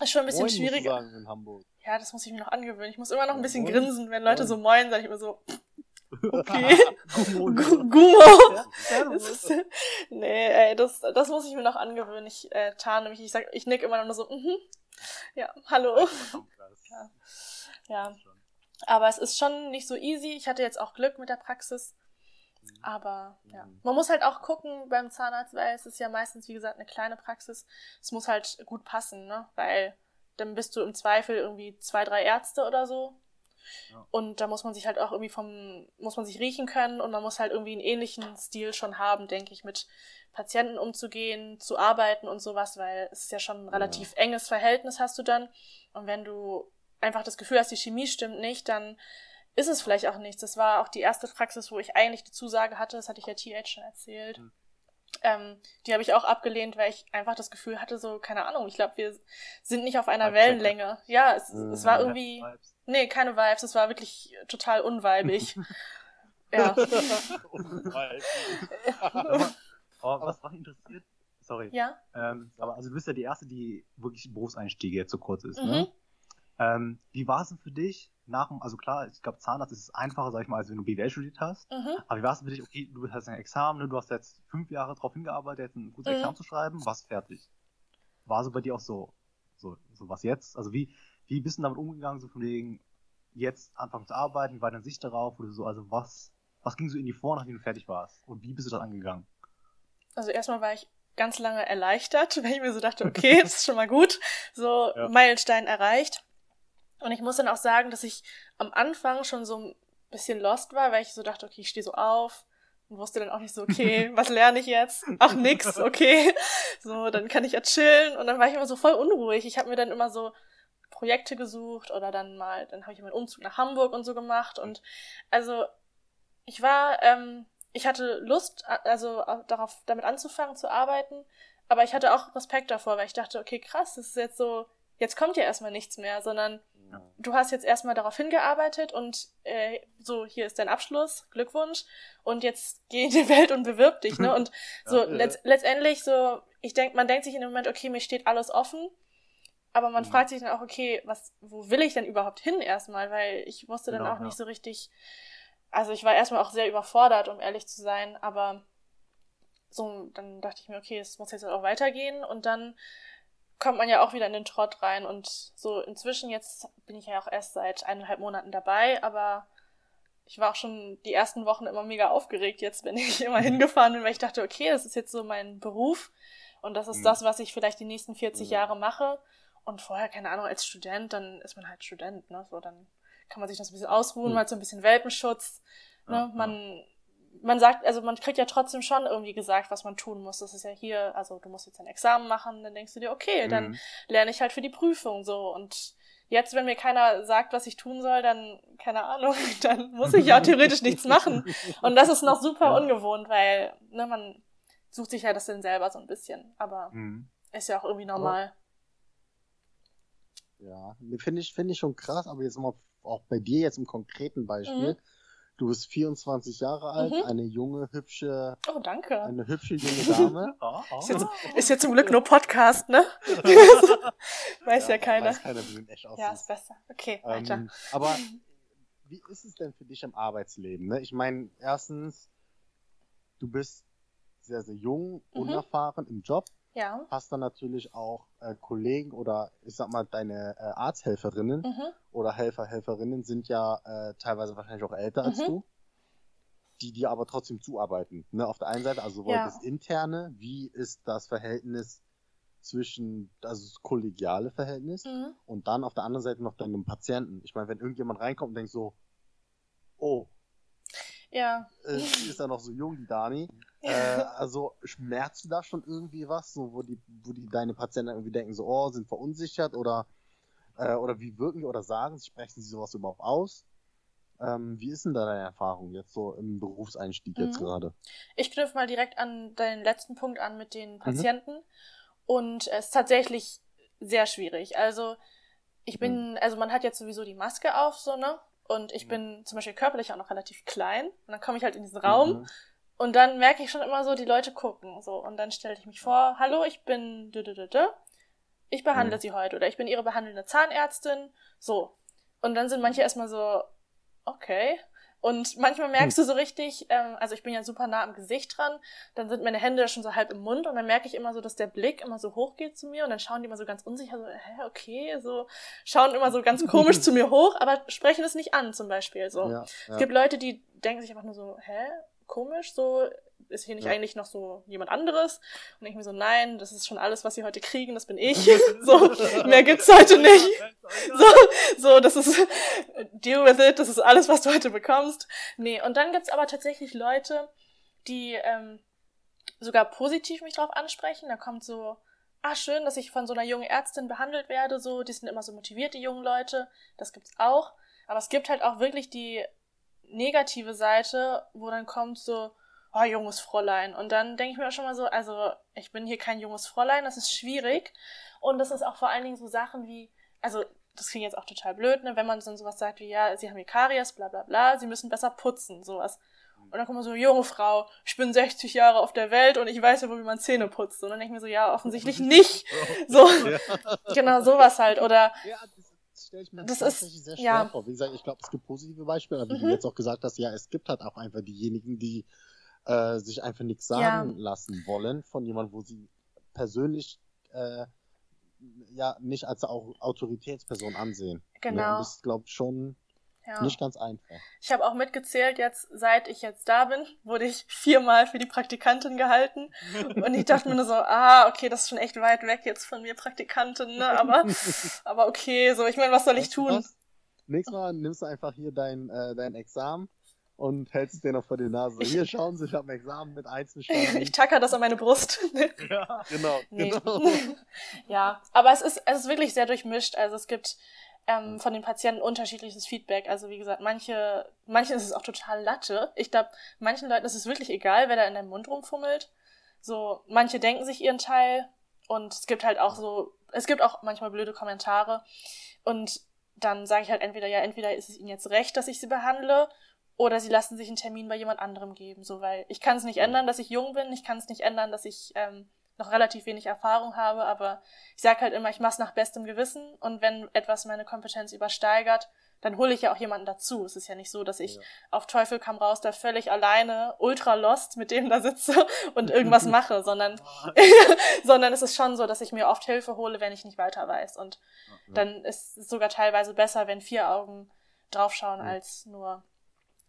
ist schon ein bisschen sagen Hamburg. Ja, das muss ich mir noch angewöhnen. Ich muss immer noch ein bisschen Moin. grinsen, wenn Leute Moin. so moin, sage ich immer so, okay, Gumo. Gu- Gumo. Ja, nee, ey, das, das muss ich mir noch angewöhnen. Ich äh, tarne mich. Ich sag, ich nick immer nur so, mhm. Ja, hallo. Ja. Ja, aber es ist schon nicht so easy. Ich hatte jetzt auch Glück mit der Praxis. Aber ja, Mhm. man muss halt auch gucken beim Zahnarzt, weil es ist ja meistens, wie gesagt, eine kleine Praxis. Es muss halt gut passen, ne? Weil dann bist du im Zweifel irgendwie zwei, drei Ärzte oder so. Ja. Und da muss man sich halt auch irgendwie vom, muss man sich riechen können und man muss halt irgendwie einen ähnlichen Stil schon haben, denke ich, mit Patienten umzugehen, zu arbeiten und sowas, weil es ist ja schon ein relativ enges Verhältnis hast du dann. Und wenn du einfach das Gefühl hast, die Chemie stimmt nicht, dann ist es vielleicht auch nichts. Das war auch die erste Praxis, wo ich eigentlich die Zusage hatte, das hatte ich ja TH schon erzählt. Mhm. Ähm, die habe ich auch abgelehnt, weil ich einfach das Gefühl hatte, so, keine Ahnung, ich glaube, wir sind nicht auf einer. Wellenlänge. Ja, es, Mhm. es war irgendwie, nee, keine Vibes, es war wirklich total unweibig. ja. Aber was mich interessiert, sorry, ja. ähm, aber also du bist ja die Erste, die wirklich Berufseinstiege jetzt so kurz ist, Mhm. ne? Ähm, wie war es denn für dich nach dem, also klar, ich glaube Zahnarzt ist einfacher, sag ich mal, als wenn du BWL studiert hast, Mhm. aber wie war es für dich, okay, du hast ein Examen, ne? du hast jetzt fünf Jahre drauf hingearbeitet, jetzt ein gutes Mhm. Examen zu schreiben, warst fertig. War so bei dir auch so, so, so was jetzt? Also wie, wie bist du damit umgegangen, so von wegen, jetzt anfangen zu arbeiten, wie war deine Sicht darauf, oder so, also was, was ging so in die vor, nachdem du fertig warst? Und wie bist du das angegangen? Also erstmal war ich ganz lange erleichtert, weil ich mir so dachte, okay, das ist schon mal gut. So Ja. Meilenstein erreicht. Und ich muss dann auch sagen, dass ich am Anfang schon so bisschen lost war, weil ich so dachte, okay, ich stehe so auf und wusste dann auch nicht so, okay, was lerne ich jetzt? Ach, nix, okay. So, dann kann ich ja chillen. Und dann war ich immer so voll unruhig. Ich habe mir dann immer so Projekte gesucht oder dann mal, dann habe ich meinen Umzug nach Hamburg und so gemacht. Und also ich war, ähm, ich hatte Lust, also darauf, damit anzufangen zu arbeiten, aber ich hatte auch Respekt davor, weil ich dachte, okay, krass, das ist jetzt so, jetzt kommt ja erstmal nichts mehr, sondern ja. du hast jetzt erstmal darauf hingearbeitet und äh, so, hier ist dein Abschluss, Glückwunsch, und jetzt geh in die Welt und bewirb dich, ne? Und so ja, letzt, letztendlich so, ich denke, man denkt sich in dem Moment, okay, mir steht alles offen, aber man mhm. fragt sich dann auch, okay, was, wo will ich denn überhaupt hin erstmal? Weil ich wusste dann genau, auch nicht so richtig, also ich war erstmal auch sehr überfordert, um ehrlich zu sein, aber so, dann dachte ich mir, okay, es muss jetzt auch weitergehen und dann kommt man ja auch wieder in den Trott rein und so inzwischen jetzt bin ich ja auch erst seit eineinhalb Monaten dabei, aber ich war auch schon die ersten Wochen immer mega aufgeregt jetzt, wenn ich immer hingefahren bin, weil ich dachte, okay, das ist jetzt so mein Beruf und das ist mhm. das, was ich vielleicht die nächsten 40 mhm. Jahre mache und vorher, keine Ahnung, als Student, dann ist man halt Student, ne, so dann kann man sich das ein bisschen ausruhen, mhm. mal so ein bisschen Welpenschutz, ne, man man sagt, also man kriegt ja trotzdem schon irgendwie gesagt, was man tun muss. Das ist ja hier, also du musst jetzt ein Examen machen, dann denkst du dir, okay, dann mhm. lerne ich halt für die Prüfung so. Und jetzt, wenn mir keiner sagt, was ich tun soll, dann, keine Ahnung, dann muss ich ja theoretisch nichts machen. Und das ist noch super ja. ungewohnt, weil, ne, man sucht sich ja das dann selber so ein bisschen. Aber mhm. ist ja auch irgendwie normal. Ja, finde ich, finde ich schon krass, aber jetzt mal auch bei dir jetzt im konkreten Beispiel. Mhm Du bist 24 Jahre alt, mhm. eine junge, hübsche. Oh, danke. Eine hübsche junge Dame. oh, oh. Ist, jetzt, ist jetzt zum Glück nur Podcast, ne? weiß ja, ja keiner. Weiß keiner, wie echt aussiehst. Ja, ist besser. Okay, weiter. Ähm, aber wie ist es denn für dich im Arbeitsleben? Ne? Ich meine, erstens, du bist sehr, sehr jung, mhm. unerfahren im Job. Ja. Hast dann natürlich auch äh, Kollegen oder ich sag mal deine äh, Arzthelferinnen mhm. oder Helfer, Helferinnen sind ja äh, teilweise wahrscheinlich auch älter mhm. als du, die dir aber trotzdem zuarbeiten. Ne? Auf der einen Seite, also sowohl ja. das Interne, wie ist das Verhältnis zwischen, also das kollegiale Verhältnis mhm. und dann auf der anderen Seite noch deinem Patienten. Ich meine, wenn irgendjemand reinkommt und denkt so, oh, ja. Äh, ist ja noch so jung, die Dani. Äh, also schmerzt du da schon irgendwie was, so wo die, wo die deine Patienten irgendwie denken, so, oh, sind verunsichert oder äh, oder wie wirken die oder sagen sie, sprechen sie sowas überhaupt aus? Ähm, wie ist denn da deine Erfahrung jetzt so im Berufseinstieg jetzt mhm. gerade? Ich knüpfe mal direkt an deinen letzten Punkt an mit den mhm. Patienten. Mhm. Und es ist tatsächlich sehr schwierig. Also, ich bin, mhm. also man hat jetzt sowieso die Maske auf, so, ne? Und ich mhm. bin zum Beispiel körperlich auch noch relativ klein. Und dann komme ich halt in diesen Raum mhm. und dann merke ich schon immer so, die Leute gucken. So. Und dann stelle ich mich vor, hallo, ich bin ich behandle mhm. sie heute oder ich bin ihre behandelnde Zahnärztin. So. Und dann sind manche erstmal so, okay. Und manchmal merkst hm. du so richtig, ähm, also ich bin ja super nah am Gesicht dran, dann sind meine Hände schon so halb im Mund und dann merke ich immer so, dass der Blick immer so hoch geht zu mir und dann schauen die immer so ganz unsicher, so, hä, okay, so, schauen immer so ganz komisch zu mir hoch, aber sprechen es nicht an zum Beispiel, so. Ja, ja. Es gibt Leute, die denken sich einfach nur so, hä, komisch, so, ist hier nicht ja. eigentlich noch so jemand anderes? Und ich mir so, nein, das ist schon alles, was sie heute kriegen, das bin ich. so, mehr gibt's heute nicht. So, so, das ist, deal with it, das ist alles, was du heute bekommst. Nee, und dann gibt's aber tatsächlich Leute, die ähm, sogar positiv mich drauf ansprechen. Da kommt so, ah, schön, dass ich von so einer jungen Ärztin behandelt werde, so, die sind immer so motiviert, die jungen Leute. Das gibt's auch. Aber es gibt halt auch wirklich die negative Seite, wo dann kommt so, oh, junges Fräulein. Und dann denke ich mir auch schon mal so, also ich bin hier kein junges Fräulein, das ist schwierig. Und das ist auch vor allen Dingen so Sachen wie, also das klingt jetzt auch total blöd, ne, wenn man dann sowas sagt wie, ja, sie haben hier Karies, bla bla bla, sie müssen besser putzen, sowas. Und dann kommt man so, junge Frau, ich bin 60 Jahre auf der Welt und ich weiß ja wie man Zähne putzt. Und dann denke ich mir so, ja, offensichtlich nicht. So, ja. genau, sowas halt. Oder, ja, das stelle ich mir das tatsächlich ist, sehr schwer ja. vor. Wie gesagt, ich glaube, es gibt positive Beispiele, aber wie mhm. du jetzt auch gesagt hast, ja, es gibt halt auch einfach diejenigen, die äh, sich einfach nichts sagen ja. lassen wollen von jemandem, wo sie persönlich äh, ja nicht als auch Autoritätsperson ansehen. Genau. Ja, das ist, glaube ich, schon ja. nicht ganz einfach. Ich habe auch mitgezählt, jetzt, seit ich jetzt da bin, wurde ich viermal für die Praktikantin gehalten. Und ich dachte mir nur so, ah, okay, das ist schon echt weit weg jetzt von mir, Praktikantin, ne? Aber, aber okay, so, ich meine, was soll ich tun? nächstes Mal nimmst du einfach hier dein, äh, dein Examen und hältst es dir noch vor die Nase. Hier, schauen Sie, ich habe ein Examen mit eins bestanden. Ich tacker das an meine Brust. ja, genau, Nee. genau. ja, aber es ist, es ist wirklich sehr durchmischt. Also es gibt ähm, von den Patienten unterschiedliches Feedback. Also wie gesagt, manche, manchen ist es auch total Latte. Ich glaube, manchen Leuten ist es wirklich egal, wer da in deinem Mund rumfummelt. So, manche denken sich ihren Teil und es gibt halt auch so, es gibt auch manchmal blöde Kommentare und dann sage ich halt entweder, ja, entweder ist es ihnen jetzt recht, dass ich sie behandle oder sie lassen sich einen Termin bei jemand anderem geben, so, weil ich kann es nicht ändern, dass ich jung bin, ich kann es nicht ändern, dass ich ähm, noch relativ wenig Erfahrung habe, aber ich sage halt immer, ich mache es nach bestem Gewissen und wenn etwas meine Kompetenz übersteigert, dann hole ich ja auch jemanden dazu. Es ist ja nicht so, dass ich Ja. auf Teufel komm raus da völlig alleine, ultra lost mit dem da sitze und irgendwas mache, sondern, sondern es ist schon so, dass ich mir oft Hilfe hole, wenn ich nicht weiter weiß. Und Ja. dann ist es sogar teilweise besser, wenn vier Augen draufschauen Ja. als nur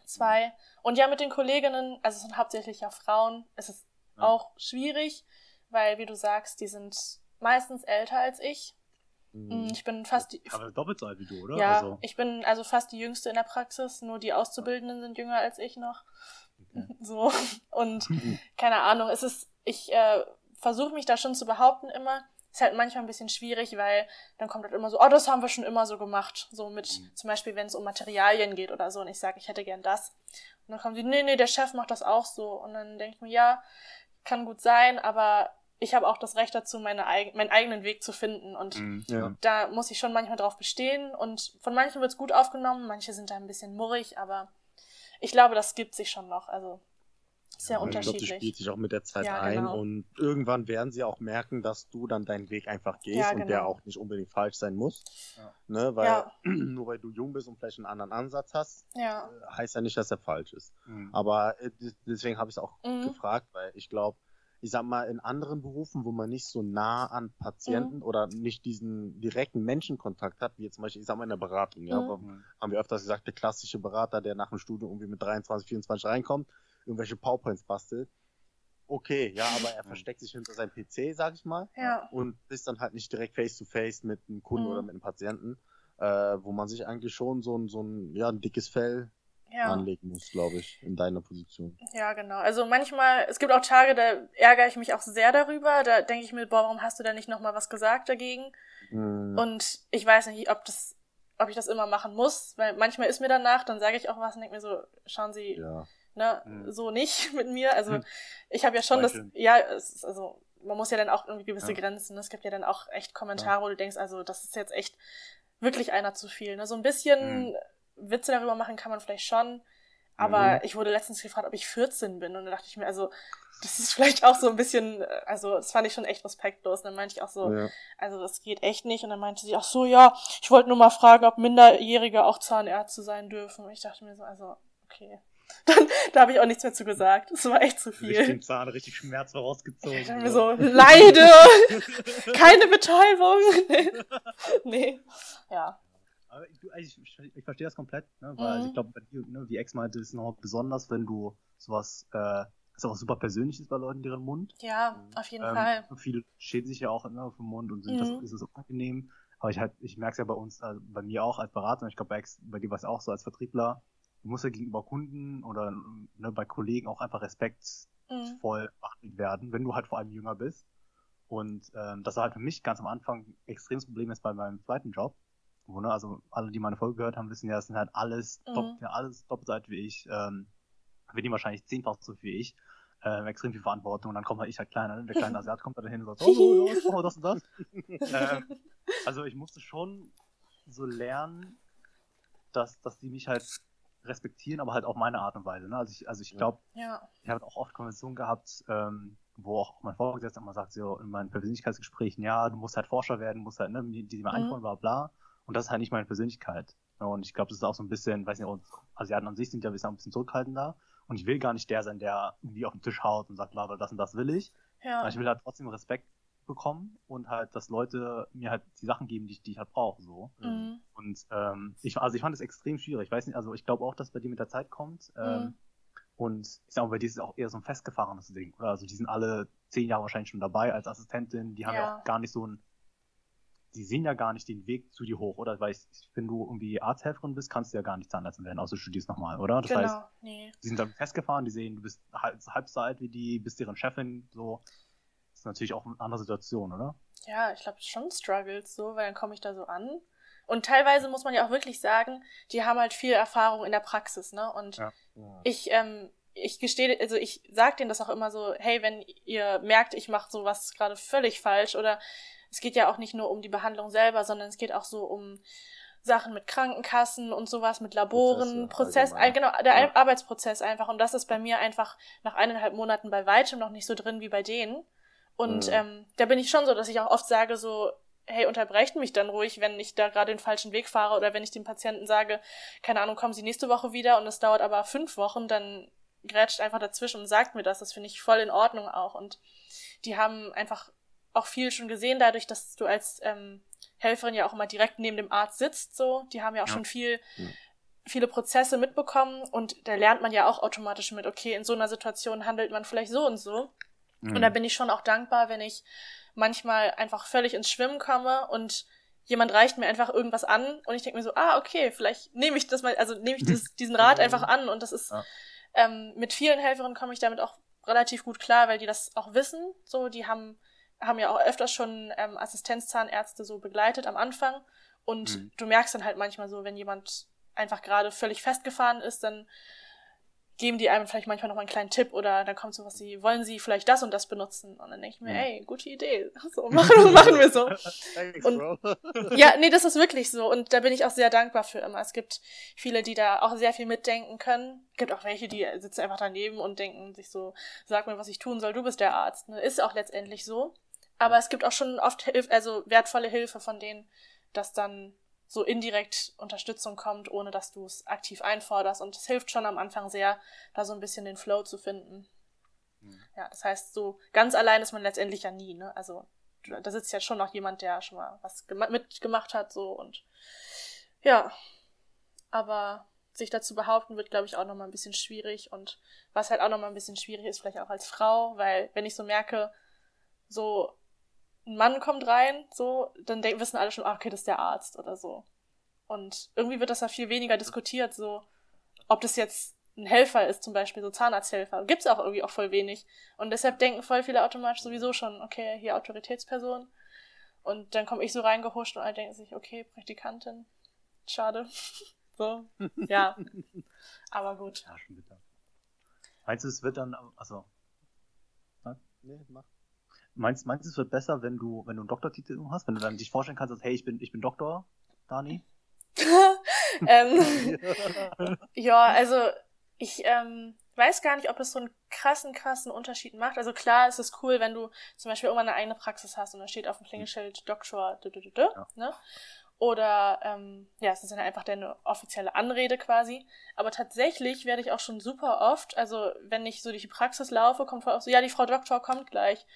zwei. Und ja, mit den Kolleginnen, also es sind hauptsächlich ja Frauen, es ist Ja. auch schwierig, weil, wie du sagst, die sind meistens älter als ich. Mhm. Ich bin fast die, Aber doppelt so alt wie du, oder? ja, Also, ich bin also fast die Jüngste in der Praxis, nur die Auszubildenden sind jünger als ich noch. Okay. So. Und keine Ahnung, es ist, ich äh, versuche mich da schon zu behaupten immer. Ist halt manchmal ein bisschen schwierig, weil dann kommt halt immer so, oh, das haben wir schon immer so gemacht. So mit, Mhm. zum Beispiel, wenn es um Materialien geht oder so und ich sage, ich hätte gern das. Und dann kommen die, nee, nee, der Chef macht das auch so. Und dann denke ich mir, ja, kann gut sein, aber ich habe auch das Recht dazu, meine, eig meinen eigenen Weg zu finden. Und Mhm. Ja. da muss ich schon manchmal drauf bestehen und von manchen wird's gut aufgenommen, manche sind da ein bisschen murrig, aber ich glaube, das gibt sich schon noch. Also sehr Ja, Ich glaube, die unterschiedlich. spielt sich auch mit der Zeit Ja, ein genau. und irgendwann werden sie auch merken, dass du dann deinen Weg einfach gehst Ja, und der genau. auch nicht unbedingt falsch sein muss. Ja. Ne? Weil Ja. nur weil du jung bist und vielleicht einen anderen Ansatz hast, ja. äh, heißt ja nicht, dass er falsch ist. Mhm. Aber äh, des- deswegen habe ich es auch Mhm. gefragt, weil ich glaube, ich sag mal, in anderen Berufen, wo man nicht so nah an Patienten oder nicht diesen direkten Menschenkontakt hat, wie jetzt zum Beispiel, ich sag mal, in der Beratung, ja, Mhm. Mhm. haben wir öfters gesagt, der klassische Berater, der nach dem Studium irgendwie mit 23, 24 reinkommt, irgendwelche PowerPoints bastelt. Okay, ja, aber er versteckt sich hinter seinem PC, sag ich mal, Ja. und ist dann halt nicht direkt face to face mit einem Kunden Mhm. oder mit einem Patienten, äh, wo man sich eigentlich schon so ein, so ein, ja, ein dickes Fell Ja. anlegen muss, glaube ich, in deiner Position. ja, genau. Also manchmal, es gibt auch Tage, da ärgere ich mich auch sehr darüber. Da denke ich mir, boah, warum hast du da nicht nochmal was gesagt dagegen? Mhm. Und ich weiß nicht, ob das, ob ich das immer machen muss, weil manchmal ist mir danach, dann sage ich auch was und denke mir so, schauen Sie, ja. Ne, Mhm. so nicht mit mir. Also Mhm. ich habe ja schon das, ja, es also man muss ja dann auch irgendwie gewisse Ja. Grenzen. ne? Es gibt ja dann auch echt Kommentare, wo du denkst, also das ist jetzt echt wirklich einer zu viel. Ne? So ein bisschen Mhm. Witze darüber machen kann man vielleicht schon. Aber Mhm. ich wurde letztens gefragt, ob ich 14 bin. Und da dachte ich mir, also, das ist vielleicht auch so ein bisschen, äh, also, das fand ich schon echt respektlos. Und dann meinte ich auch so, ja. also, das geht echt nicht. Und dann meinte sie, ach so, ja, ich wollte nur mal fragen, ob Minderjährige auch Zahnärzte sein dürfen. Und ich dachte mir so, also, okay. Dann, da habe ich auch nichts mehr zu gesagt. Das war echt zu viel. den Zahn richtig schmerzvoll rausgezogen. Ich mir so, leide! Keine Betäubung! nee. Ja. Aber ich, du, ich, ich, ich verstehe das komplett, ne? weil also Mhm. ich glaube, bei dir, ne, wie Ex meinte, ist es noch besonders, wenn du sowas, äh, ist auch super Persönliches bei Leuten, deren Mund. Ja, auf jeden Ähm, Fall. Viele schäden sich ja auch ne, auf den Mund und sind das, Mhm. ist es unangenehm. Aber ich halt, ich merke es ja bei uns, also bei mir auch als Berater, und ich glaube bei, Ex- bei dir war es auch so als Vertriebler, du musst ja gegenüber Kunden oder ne, bei Kollegen auch einfach respektvoll Mhm. behandelt werden, wenn du halt vor allem jünger bist. Und ähm, das war halt für mich ganz am Anfang ein extremes Problem jetzt bei meinem zweiten Job. Wo, ne, also alle, die meine Folge gehört haben, wissen ja, das sind halt alles, Mhm. dopp, ja, alles doppelt wie ich, ähm, verdienen wahrscheinlich zehnfach so viel wie ich, ähm, extrem viel Verantwortung und dann kommt halt ich halt kleiner, ne? der kleine Asiat kommt da dahin und sagt, oh, oh, mach mal das und das. ähm, also ich musste schon so lernen, dass, dass die mich halt respektieren, aber halt auf meine Art und Weise. Ne? Also ich, also ich glaube, Ja. ich habe auch oft Konversationen gehabt, ähm, wo auch mein Vorgesetzter immer sagt, so in meinen Persönlichkeitsgesprächen, ja, du musst halt Forscher werden, musst halt, ne, die, die mir Mhm. antworten, bla bla. Und das ist halt nicht meine Persönlichkeit. Ne? Und ich glaube, das ist auch so ein bisschen, weiß nicht, Asiaten an sich sind ja ein bisschen zurückhaltender. Und ich will gar nicht der sein, der irgendwie auf den Tisch haut und sagt, bla bla, das und das will ich. Ja. Aber ich will halt trotzdem Respekt bekommen und halt, dass Leute mir halt die Sachen geben, die ich, die ich halt brauche, so. Mhm. Und ähm, ich, also ich fand es extrem schwierig. Ich weiß nicht, also ich glaube auch, dass bei dir mit der Zeit kommt. Ähm, Mhm. Und ich sag mal, bei dir ist es auch eher so ein festgefahrenes Ding, oder? Also die sind alle zehn Jahre wahrscheinlich schon dabei als Assistentin. Die haben ja, Ja. auch gar nicht so ein die sehen ja gar nicht den Weg zu dir hoch, oder? Weil ich, wenn du irgendwie Arzthelferin bist, kannst du ja gar nicht Zahnärztin werden, außer du studierst nochmal, oder? Das genau, heißt, nee. die sind dann festgefahren, die sehen, du bist halb, halb so alt wie die, bist deren Chefin, so. Natürlich auch eine andere Situation, oder? Ja, ich glaube schon Struggles so, weil dann komme ich da so an. Und teilweise muss man ja auch wirklich sagen, die haben halt viel Erfahrung in der Praxis, ne? Und Ja. Ja. ich, ähm, ich gestehe, also ich sag denen das auch immer so, hey, wenn ihr merkt, ich mache sowas gerade völlig falsch oder es geht ja auch nicht nur um die Behandlung selber, sondern es geht auch so um Sachen mit Krankenkassen und sowas, mit Laboren, Prozess, ein, genau, der Ja. Arbeitsprozess einfach. Und das ist bei mir einfach nach eineinhalb Monaten bei weitem noch nicht so drin wie bei denen. Und Mhm. ähm, da bin ich schon so, dass ich auch oft sage so, hey, unterbrecht mich dann ruhig, wenn ich da gerade den falschen Weg fahre oder wenn ich dem Patienten sage, keine Ahnung, kommen Sie nächste Woche wieder und es dauert aber fünf Wochen, dann grätscht einfach dazwischen und sagt mir das. Das finde ich voll in Ordnung auch. Und die haben einfach auch viel schon gesehen, dadurch, dass du als ähm, Helferin ja auch immer direkt neben dem Arzt sitzt, so. Die haben ja auch Ja. schon viel, Mhm. viele Prozesse mitbekommen und da lernt man ja auch automatisch mit, okay, in so einer Situation handelt man vielleicht so und so. Mhm. Und da bin ich schon auch dankbar, wenn ich manchmal einfach völlig ins Schwimmen komme und jemand reicht mir einfach irgendwas an und ich denke mir so, ah, okay, vielleicht nehme ich das mal, also nehme ich das, diesen Rat einfach an und das ist, Ja. ähm, mit vielen Helferinnen komme ich damit auch relativ gut klar, weil die das auch wissen, so, die haben, haben ja auch öfters schon ähm, Assistenzzahnärzte so begleitet am Anfang und Mhm. du merkst dann halt manchmal so, wenn jemand einfach gerade völlig festgefahren ist, dann geben die einem vielleicht manchmal noch mal einen kleinen Tipp oder dann kommt sowas wie, wollen sie vielleicht das und das benutzen? Und dann denke ich mir, Mhm. ey, gute Idee. So, machen, machen wir so. Thanks, Und-. Ja, nee, das ist wirklich so. Und da bin ich auch sehr dankbar für immer. Es gibt viele, die da auch sehr viel mitdenken können. Es gibt auch welche, die sitzen einfach daneben und denken sich so, sag mir, was ich tun soll, du bist der Arzt. Ne? Ist auch letztendlich so. Aber es gibt auch schon oft Hilf also wertvolle Hilfe von denen, dass dann so indirekt Unterstützung kommt, ohne dass du es aktiv einforderst. Und es hilft schon am Anfang sehr, da so ein bisschen den Flow zu finden. Mhm. Ja, das heißt, so ganz allein ist man letztendlich ja nie, ne? Also da sitzt ja schon noch jemand, der schon mal was gema- mitgemacht hat, so und ja. Aber sich dazu behaupten wird, glaube ich, auch nochmal ein bisschen schwierig. Und was halt auch nochmal ein bisschen schwierig ist, vielleicht auch als Frau, weil wenn ich so merke, so ein Mann kommt rein, so, dann wissen alle schon, ah, okay, das ist der Arzt oder so. Und irgendwie wird das ja viel weniger diskutiert, so, ob das jetzt ein Helfer ist, zum Beispiel so Zahnarzthelfer. Gibt's auch irgendwie auch voll wenig. Und deshalb denken voll viele automatisch sowieso schon, okay, hier Autoritätsperson. Und dann komme ich so reingehuscht und alle denken sich, okay, Praktikantin. Schade. so, ja. Aber gut. Ja, schon bitter. Meinst du, es wird dann, also, Nee, mach. Meinst, meinst du, es wird besser, wenn du, wenn du einen Doktortitel hast, wenn du dann dich vorstellen kannst, dass, hey, ich bin, ich bin Doktor, Dani? ähm, ja, also ich ähm, weiß gar nicht, ob es so einen krassen, krassen Unterschied macht. Also klar, es ist cool, wenn du zum Beispiel irgendwann eine eigene Praxis hast und da steht auf dem Klingelschild Doktor, dü, dü, dü, dü, Ja. ne? Oder ähm, ja, es ist dann einfach deine offizielle Anrede quasi. Aber tatsächlich werde ich auch schon super oft, also wenn ich so durch die Praxis laufe, kommt voll oft so, ja, die Frau Doktor kommt gleich.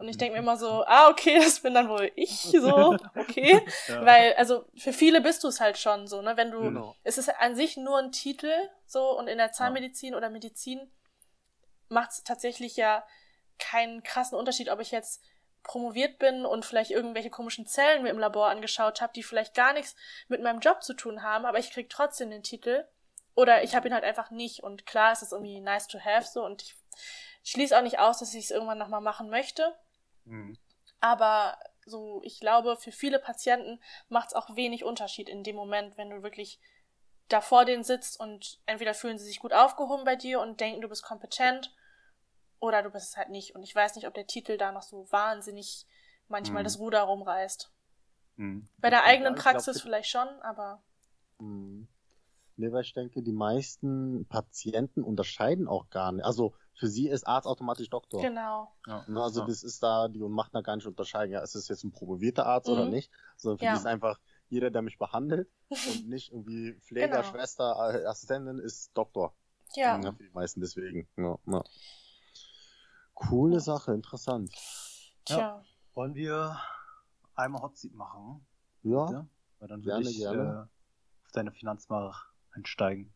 Und ich denke mir immer so, ah, okay, das bin dann wohl ich, so, okay. Ja. Weil, also für viele bist du es halt schon so, ne? Wenn du, Genau. es ist an sich nur ein Titel, so, und in der Zahnmedizin oder Medizin macht es tatsächlich ja keinen krassen Unterschied, ob ich jetzt promoviert bin und vielleicht irgendwelche komischen Zellen mir im Labor angeschaut habe, die vielleicht gar nichts mit meinem Job zu tun haben, aber ich krieg trotzdem den Titel. Oder ich habe ihn halt einfach nicht. Und klar, es ist irgendwie nice to have so und ich schließe auch nicht aus, dass ich es irgendwann nochmal machen möchte. Mhm. Aber so, ich glaube, für viele Patienten macht es auch wenig Unterschied in dem Moment, wenn du wirklich da vor denen sitzt und entweder fühlen sie sich gut aufgehoben bei dir und denken, du bist kompetent oder du bist es halt nicht. Und ich weiß nicht, ob der Titel da noch so wahnsinnig manchmal Mhm. das Ruder rumreißt. Mhm. Bei der Ja, eigenen glaub, Praxis das- vielleicht schon, aber Hm. Nee, weil ich denke, die meisten Patienten unterscheiden auch gar nicht. Also für sie ist Arzt automatisch Doktor. genau. Ja. Ne, Also ja. das ist da, die macht da gar nicht unterscheiden, ja, ist es jetzt ein promovierter Arzt oder Mhm. nicht, sondern für Ja. die ist einfach jeder, der mich behandelt und nicht irgendwie Pfleger, Genau. Schwester, äh, Assistentin, ist Doktor. Ja. Ja, für die meisten deswegen. Ja, ja. Coole Ja. Sache, interessant. Tja. Wollen wir einmal Hot Seat machen? Ja, bitte? Weil dann Gerne, würde ich gerne. Äh, auf deine Finanzmache einsteigen.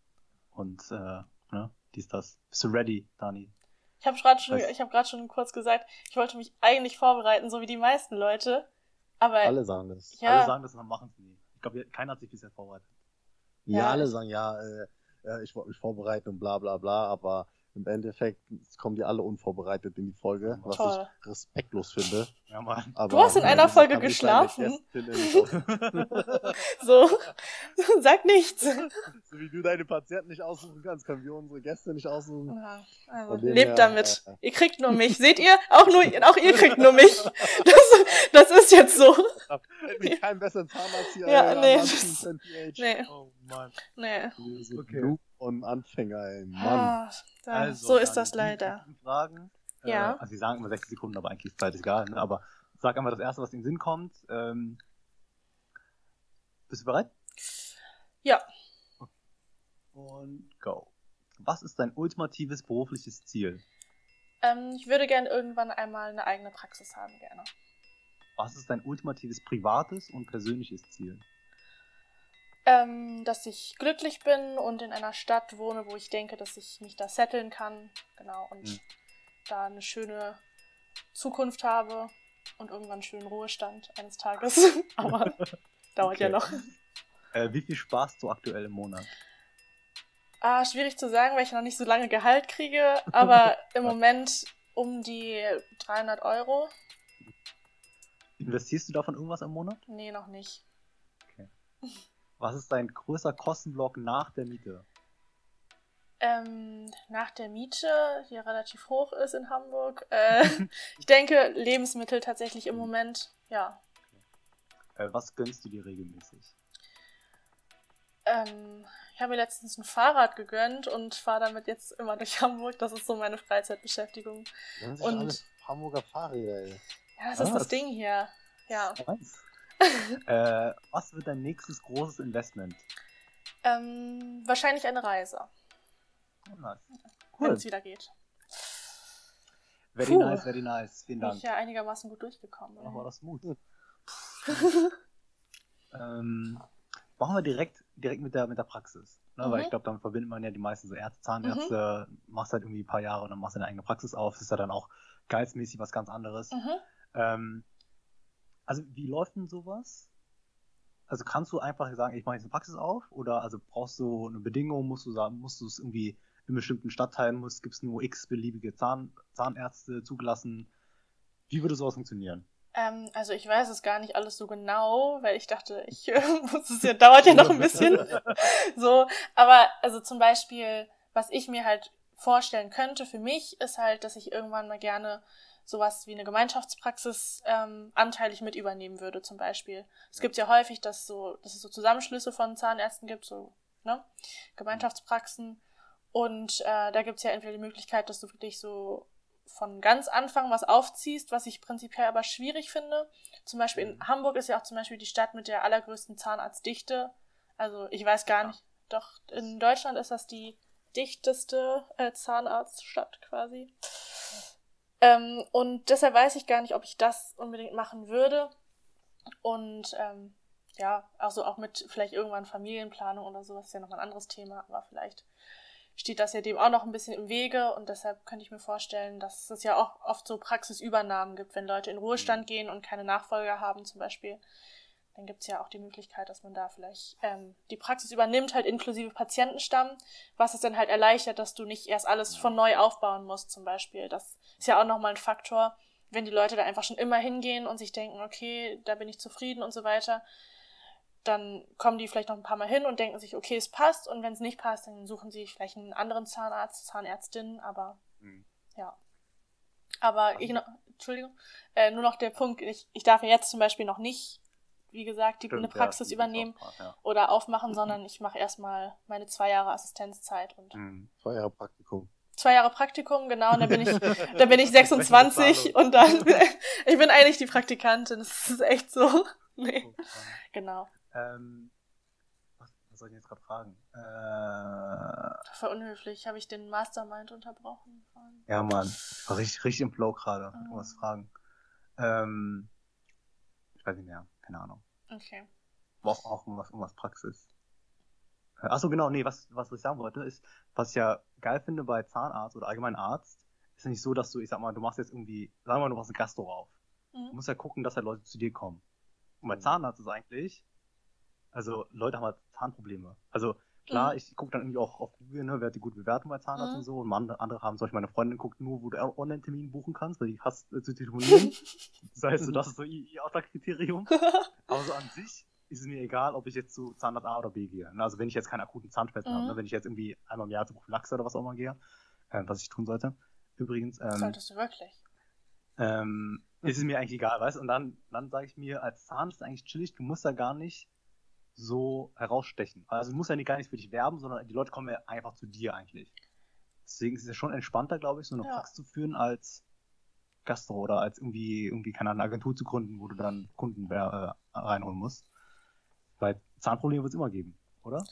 Und, äh, ne, dies, das. Bist du ready, Dani? Ich habe gerade schon, ich habe gerade schon kurz gesagt, ich wollte mich eigentlich vorbereiten, so wie die meisten Leute. Aber Alle sagen das. Ja. Alle sagen das und dann machen es nie. Ich glaube, keiner hat sich bisher vorbereitet. Ja, Ja, alle sagen, ja, äh, äh, ich wollte mich vorbereiten und bla bla bla, aber im Endeffekt kommen die alle unvorbereitet in die Folge, was Toll. ich respektlos finde. Ja, Mann. Aber, Du hast in äh, einer Folge ich geschlafen? So, sag nichts. So wie du deine Patienten nicht aussuchen kannst, können wir unsere Gäste nicht aussuchen. Ja, also, lebt her, damit. äh, Ihr kriegt nur mich. Seht ihr? Auch nur, auch ihr kriegt nur mich. Das, das ist jetzt so. Hätte mir keinen besseren Zahnarzt hier Ja, äh, nee, das-. Nee, Oh Mann. nee. Okay. Und Anfänger, ey, Mann. Ah, Also, so ist das leider. Fragen. Ja. Äh, also, sie sagen immer 60 Sekunden, aber eigentlich ist Zeit egal. Ne? Aber sag einfach das Erste, was in den Sinn kommt. Ähm, bist du bereit? Ja. Und go. Was ist dein ultimatives berufliches Ziel? Ähm, ich würde gerne irgendwann einmal eine eigene Praxis haben, gerne. Was ist dein ultimatives privates und persönliches Ziel? Ähm, dass ich glücklich bin und in einer Stadt wohne, wo ich denke, dass ich mich da setteln kann. Genau. Und Mhm. da eine schöne Zukunft habe und irgendwann einen schönen Ruhestand eines Tages. Aber dauert ja Okay. noch. Äh, wie viel sparst du aktuell im Monat? Ah, schwierig zu sagen, weil ich noch nicht so lange Gehalt kriege. Aber im Moment um die 300 Euro. Investierst du davon irgendwas im Monat? Nee, noch nicht. Was ist dein größter Kostenblock nach der Miete? Ähm, nach der Miete, die ja relativ hoch ist in Hamburg. Äh, ich denke, Lebensmittel tatsächlich im Moment, ja. Äh, was gönnst du dir regelmäßig? Ähm, ich habe mir letztens ein Fahrrad gegönnt und fahre damit jetzt immer durch Hamburg. Das ist so meine Freizeitbeschäftigung. Und- alle Hamburger Fahrräder, ey. Ja, das Ah, ist das das- Ding hier. Ja. Nice. äh, was wird dein nächstes großes Investment? Ähm, wahrscheinlich eine Reise, Oh, nice. wenn Cool. es wieder geht. Very Puh. nice, very nice. Vielen Bin Dank. ich ja einigermaßen gut durchgekommen. Ach, war das Mut. Hm. ähm, machen wir direkt, direkt mit der, mit der Praxis. Ne? Weil Mhm. ich glaube, damit verbindet man ja die meisten so Ärzte, Zahnärzte, machst halt irgendwie ein paar Jahre und dann machst du deine eigene Praxis auf. Das ist ja dann auch geizmäßig was ganz anderes. Mhm. Ähm, also wie läuft denn sowas? Also kannst du einfach sagen, ich mache jetzt eine Praxis auf? Oder also brauchst du eine Bedingung, musst du sagen, musst du es irgendwie in bestimmten Stadtteilen muss, gibt es nur x beliebige Zahn, Zahnärzte zugelassen? Wie würde sowas funktionieren? Ähm, also ich weiß es gar nicht alles so genau, weil ich dachte, ich äh, muss es ja, dauert ja noch ein bisschen. so, aber also zum Beispiel, was ich mir halt vorstellen könnte für mich, ist halt, dass ich irgendwann mal gerne sowas wie eine Gemeinschaftspraxis ähm, anteilig mit übernehmen würde, zum Beispiel. Es gibt ja häufig, dass so, dass es so Zusammenschlüsse von Zahnärzten gibt, so, ne? Gemeinschaftspraxen. Und äh, da gibt's ja entweder die Möglichkeit, dass du wirklich so von ganz Anfang was aufziehst, was ich prinzipiell aber schwierig finde. Zum Beispiel in Hamburg ist ja auch zum Beispiel die Stadt mit der allergrößten Zahnarztdichte. Also ich weiß gar nicht, doch in Deutschland ist das die dichteste äh, Zahnarztstadt quasi. Ähm, und deshalb weiß ich gar nicht, ob ich das unbedingt machen würde. Und ähm, ja, also auch mit vielleicht irgendwann Familienplanung oder sowas ist ja noch ein anderes Thema, aber vielleicht steht das ja dem auch noch ein bisschen im Wege und deshalb könnte ich mir vorstellen, dass es ja auch oft so Praxisübernahmen gibt, wenn Leute in Ruhestand gehen und keine Nachfolger haben zum Beispiel. Dann gibt's ja auch die Möglichkeit, dass man da vielleicht ähm, die Praxis übernimmt, halt inklusive Patientenstamm, was es dann halt erleichtert, dass du nicht erst alles von neu aufbauen musst zum Beispiel. Das ist ja auch nochmal ein Faktor, wenn die Leute da einfach schon immer hingehen und sich denken, okay, da bin ich zufrieden und so weiter, dann kommen die vielleicht noch ein paar Mal hin und denken sich, okay, es passt. Und wenn es nicht passt, dann suchen sie vielleicht einen anderen Zahnarzt, Zahnärztin, aber Mhm. ja. Aber ich noch, Entschuldigung, äh, nur noch der Punkt, ich, ich darf ja jetzt zum Beispiel noch nicht, wie gesagt, die, eine Stimmt, Praxis ja, übernehmen Ja. oder aufmachen, sondern ich mache erstmal meine zwei Jahre Assistenzzeit und Mhm. Zwei Jahre Praktikum. zwei Jahre Praktikum, genau, und dann bin ich, dann bin ich 26 und dann, ich bin eigentlich die Praktikantin, das ist echt so. Nee, genau. Ähm, was, was soll ich jetzt gerade fragen? Äh, Voll unhöflich, habe ich den Mastermind unterbrochen. ja, Mann. War richtig, richtig im Flow gerade. Mhm. Was fragen. Ähm, ich weiß nicht mehr. Keine Ahnung. Okay. War auch, irgendwas, irgendwas Praxis. Achso, genau, nee, was, was ich sagen wollte, ist, was ich ja geil finde bei Zahnarzt oder allgemein Arzt, ist nicht so, dass du, ich sag mal, du machst jetzt irgendwie, sagen wir mal, du machst eine Gastro auf. Du Mhm. musst ja gucken, dass halt Leute zu dir kommen. Und bei Zahnarzt ist eigentlich, also Leute haben halt Zahnprobleme. Also klar, Mhm. ich gucke dann irgendwie auch auf Google, ne, wer hat die gute Bewertung bei Zahnarzt Mhm. und so. Und andere, haben, zum Beispiel meine Freundin guckt nur, wo du Online-Termin buchen kannst, weil die hasst äh, zu telefonieren. das heißt, so, das ist so ihr, ihr Ausschlagkriterium. Aber so an sich ist es mir egal, ob ich jetzt zu Zahnarzt A oder B gehe. Ne, Also wenn ich jetzt keinen akuten Zahnschmerzen Mhm. habe, ne, wenn ich jetzt irgendwie einmal im Jahr zur Prophylaxe oder was auch immer gehe, äh, was ich tun sollte. Übrigens, ähm, Solltest du wirklich. ähm, ist es mir eigentlich egal, weißt du? Und dann, dann sage ich mir, als Zahnarzt ist eigentlich chillig, du musst da gar nicht so herausstechen. Also du musst ja nicht gar nicht für dich werben, sondern die Leute kommen ja einfach zu dir eigentlich. Deswegen ist es ja schon entspannter, glaube ich, so eine Ja. Praxis zu führen als Gastro oder als irgendwie, irgendwie keine Ahnung, Agentur zu gründen, wo du dann Kunden äh, reinholen musst. Weil Zahnprobleme wird es immer geben, oder?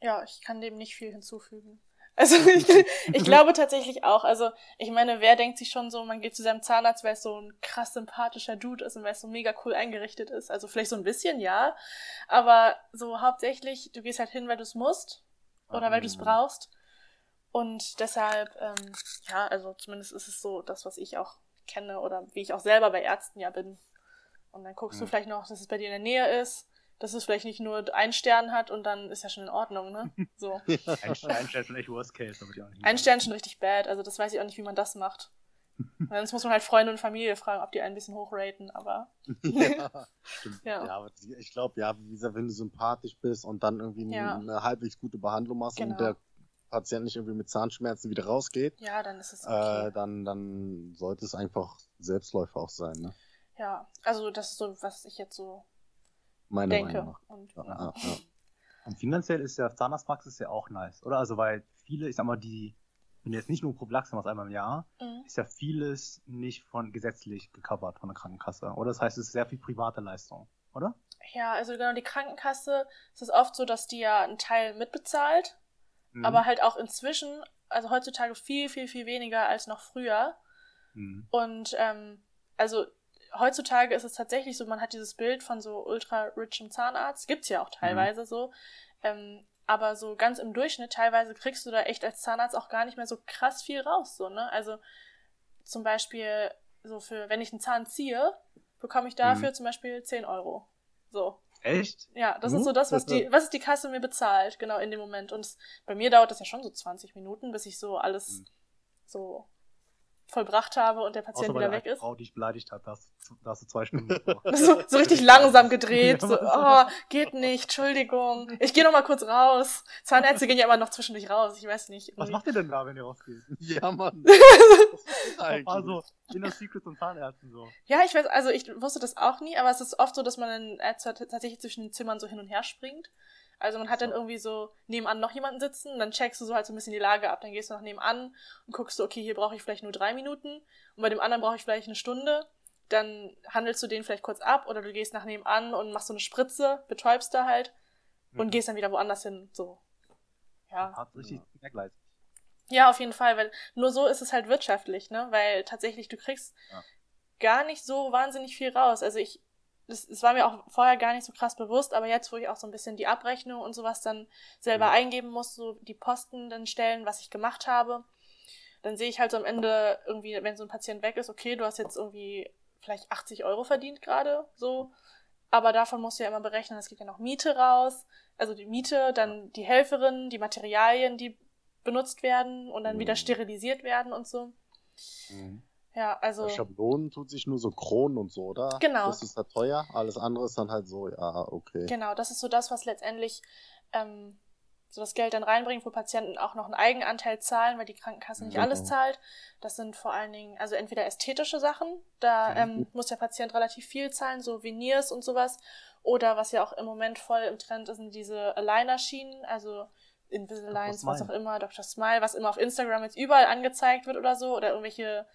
Ja, ich kann dem nicht viel hinzufügen. Also ich, ich glaube tatsächlich auch. Also ich meine, wer denkt sich schon so, man geht zu seinem Zahnarzt, weil es so ein krass sympathischer Dude ist und weil es so mega cool eingerichtet ist. Also vielleicht so ein bisschen, ja. Aber so hauptsächlich, du gehst halt hin, weil du es musst oder weil du es Mhm. brauchst. Und deshalb, ähm, ja, also zumindest ist es so das, was ich auch kenne oder wie ich auch selber bei Ärzten ja bin. Und dann guckst du Mhm. vielleicht noch, dass es bei dir in der Nähe ist, dass es vielleicht nicht nur einen Stern hat und dann ist ja schon in Ordnung, ne? So. Ein, ein Stern schon echt Worst Case, aber ich auch nicht. Ein Stern schon richtig bad, also das weiß ich auch nicht, wie man das macht. Sonst muss man halt Freunde und Familie fragen, ob die ein bisschen hochraten, aber ja, Stimmt. ja. ja, aber ich glaube, ja, wie gesagt, wenn du sympathisch bist und dann irgendwie eine, Ja. eine halbwegs gute Behandlung machst Genau. und der Patient nicht irgendwie mit Zahnschmerzen wieder rausgeht, Ja, dann ist es äh, okay. dann, dann sollte es einfach Selbstläufer auch sein, ne? ja, also das ist so, was ich jetzt so Meine denke. Meinung nach. Und, Ja, ja. Und finanziell ist ja Zahnarztpraxis ja auch nice, oder? Also weil viele, ich sag mal, die, wenn du jetzt nicht nur Prophylaxe machst einmal im Jahr, Mhm. ist ja vieles nicht von gesetzlich gecovert von der Krankenkasse, oder? Das heißt, es ist sehr viel private Leistung, oder? ja, also genau, die Krankenkasse, es ist oft so, dass die ja einen Teil mitbezahlt, Mhm. aber halt auch inzwischen, also heutzutage viel, viel, viel weniger als noch früher. Mhm. Und ähm, also heutzutage ist es tatsächlich so, man hat dieses Bild von so ultra richem Zahnarzt, gibt's ja auch teilweise so. Ähm, aber so ganz im Durchschnitt, teilweise kriegst du da echt als Zahnarzt auch gar nicht mehr so krass viel raus, so, ne? Also zum Beispiel, so für, wenn ich einen Zahn ziehe, bekomme ich dafür zum Beispiel 10 Euro. So. Echt? Ja, das Mhm. ist so das, was die, was die Kasse mir bezahlt, genau in dem Moment. Und es, bei mir dauert das ja schon so 20 Minuten, bis ich so alles Mhm. so vollbracht habe und der Patient wieder der weg ist. Frau, die dich beleidigt hat, da hast, du- da hast du zwei Stunden gebraucht. So, so richtig langsam gedreht. So, oh, geht nicht, Entschuldigung. Ich gehe noch mal kurz raus. Zahnärzte gehen ja immer noch zwischendurch raus. Ich weiß nicht. Was irgendwie. macht ihr denn da, wenn ihr rausgeht? ja, Mann. Also, Inner Secrets und Zahnärzten so. Ja, ich weiß, also ich wusste das auch nie, aber es ist oft so, dass man dann tat- tatsächlich zwischen den Zimmern so hin und her springt. Also man hat dann irgendwie so nebenan noch jemanden sitzen, dann checkst du so halt so ein bisschen die Lage ab, dann gehst du nach nebenan und guckst du, okay, hier brauche ich vielleicht nur drei Minuten und bei dem anderen brauche ich vielleicht eine Stunde. Dann handelst du den vielleicht kurz ab oder du gehst nach nebenan und machst so eine Spritze, betäubst da halt und Mhm. gehst dann wieder woanders hin. So. Ja. Hat richtig merkgleich. Ja, auf jeden Fall, weil nur so ist es halt wirtschaftlich, ne? Weil tatsächlich du kriegst Ja. gar nicht so wahnsinnig viel raus. Also ich, es, war mir auch vorher gar nicht so krass bewusst, aber jetzt, wo ich auch so ein bisschen die Abrechnung und sowas dann selber Mhm. eingeben muss, so die Posten dann stellen, was ich gemacht habe, dann sehe ich halt so am Ende irgendwie, wenn so ein Patient weg ist, okay, du hast jetzt irgendwie vielleicht 80 Euro verdient gerade, so. Aber davon musst du ja immer berechnen, es geht ja noch Miete raus, also die Miete, dann die Helferin, die Materialien, die benutzt werden und dann wieder Mhm. sterilisiert werden und so. Mhm. Ja, also. Bei Schablonen tut sich nur so Kronen und so, oder? Genau. Das ist halt teuer. Alles andere ist dann halt so, ja, okay. Genau, das ist so das, was letztendlich ähm, so das Geld dann reinbringt, wo Patienten auch noch einen Eigenanteil zahlen, weil die Krankenkasse nicht Mhm. alles zahlt. Das sind vor allen Dingen, also entweder ästhetische Sachen, da Mhm. ähm, muss der Patient relativ viel zahlen, so Veneers und sowas. Oder was ja auch im Moment voll im Trend ist, sind diese Aligner-Schienen, also Invisaligns, was auch immer, Dr. Smile, was immer auf Instagram jetzt überall angezeigt wird oder so, oder irgendwelche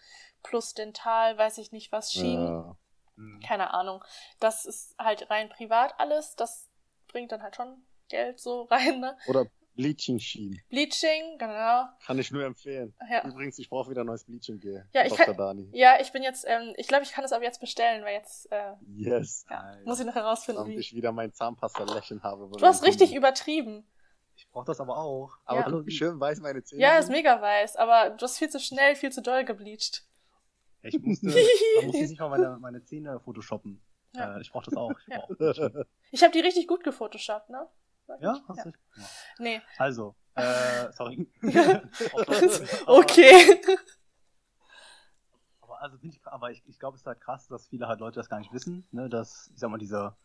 Plus Dental, weiß ich nicht was, Schienen Ja. Mhm. keine Ahnung. Das ist halt rein privat alles. Das bringt dann halt schon Geld so rein, ne? Oder Bleaching-Schienen. Bleaching, genau. Kann ich nur empfehlen. Ja, Übrigens, ich brauche wieder neues Bleaching-Gel. Ja, ich Dr. kann- ja ich bin jetzt, ähm, ich glaube, ich kann es aber jetzt bestellen, weil jetzt äh, Yes. ja, Nice. muss ich noch herausfinden, Damit wie. ich wieder mein Zahnpasta-Lächeln habe. bei Du hast richtig übertrieben. Ich brauche das aber auch. Aber Ja. guck, wie schön weiß meine Zähne Ja, ist mega weiß, aber du hast viel zu schnell, viel zu doll gebleached. Ich musste, ich nicht mal meine, meine Zähne photoshoppen. Ja. Äh, ich brauche das auch. Ich, Ja. Ich habe die richtig gut gefotoshoppt, ne? Ja, hast ja. du. Ja. Nee. Also, äh, sorry. okay. Aber, also finde ich, aber ich, ich glaube, es ist halt krass, dass viele halt Leute das gar nicht wissen, ne, dass, ich sag mal, dieser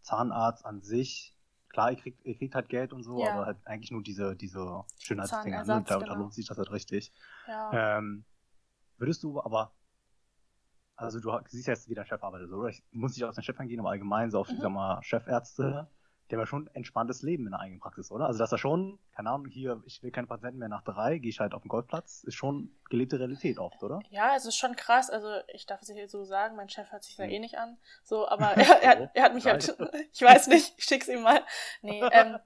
Zahnarzt an sich, klar, ihr kriegt, ihr kriegt halt Geld und so, Ja. aber halt eigentlich nur diese, diese Schönheitsdinger, ne? Da, da genau. lohnt sich das halt richtig. Ja. Ähm, würdest du aber, also du siehst ja jetzt, wie dein Chef arbeitet, so, oder? Ich muss nicht auf den Chef eingehen, aber allgemein so auf, Mhm. ich sag mal, Chefärzte, haben ja schon ein entspanntes Leben in der eigenen Praxis, oder? Also das ist ja schon, keine Ahnung, hier, ich will keine Patienten mehr nach drei, gehe ich halt auf den Golfplatz, ist schon gelebte Realität oft, oder? Ja, es ist schon krass. Also ich darf es hier so sagen, mein Chef hört sich da Hm. eh nicht an. So, aber er, er, hat- er hat mich halt, ich weiß nicht, ich schick's ihm mal. Nee, ähm,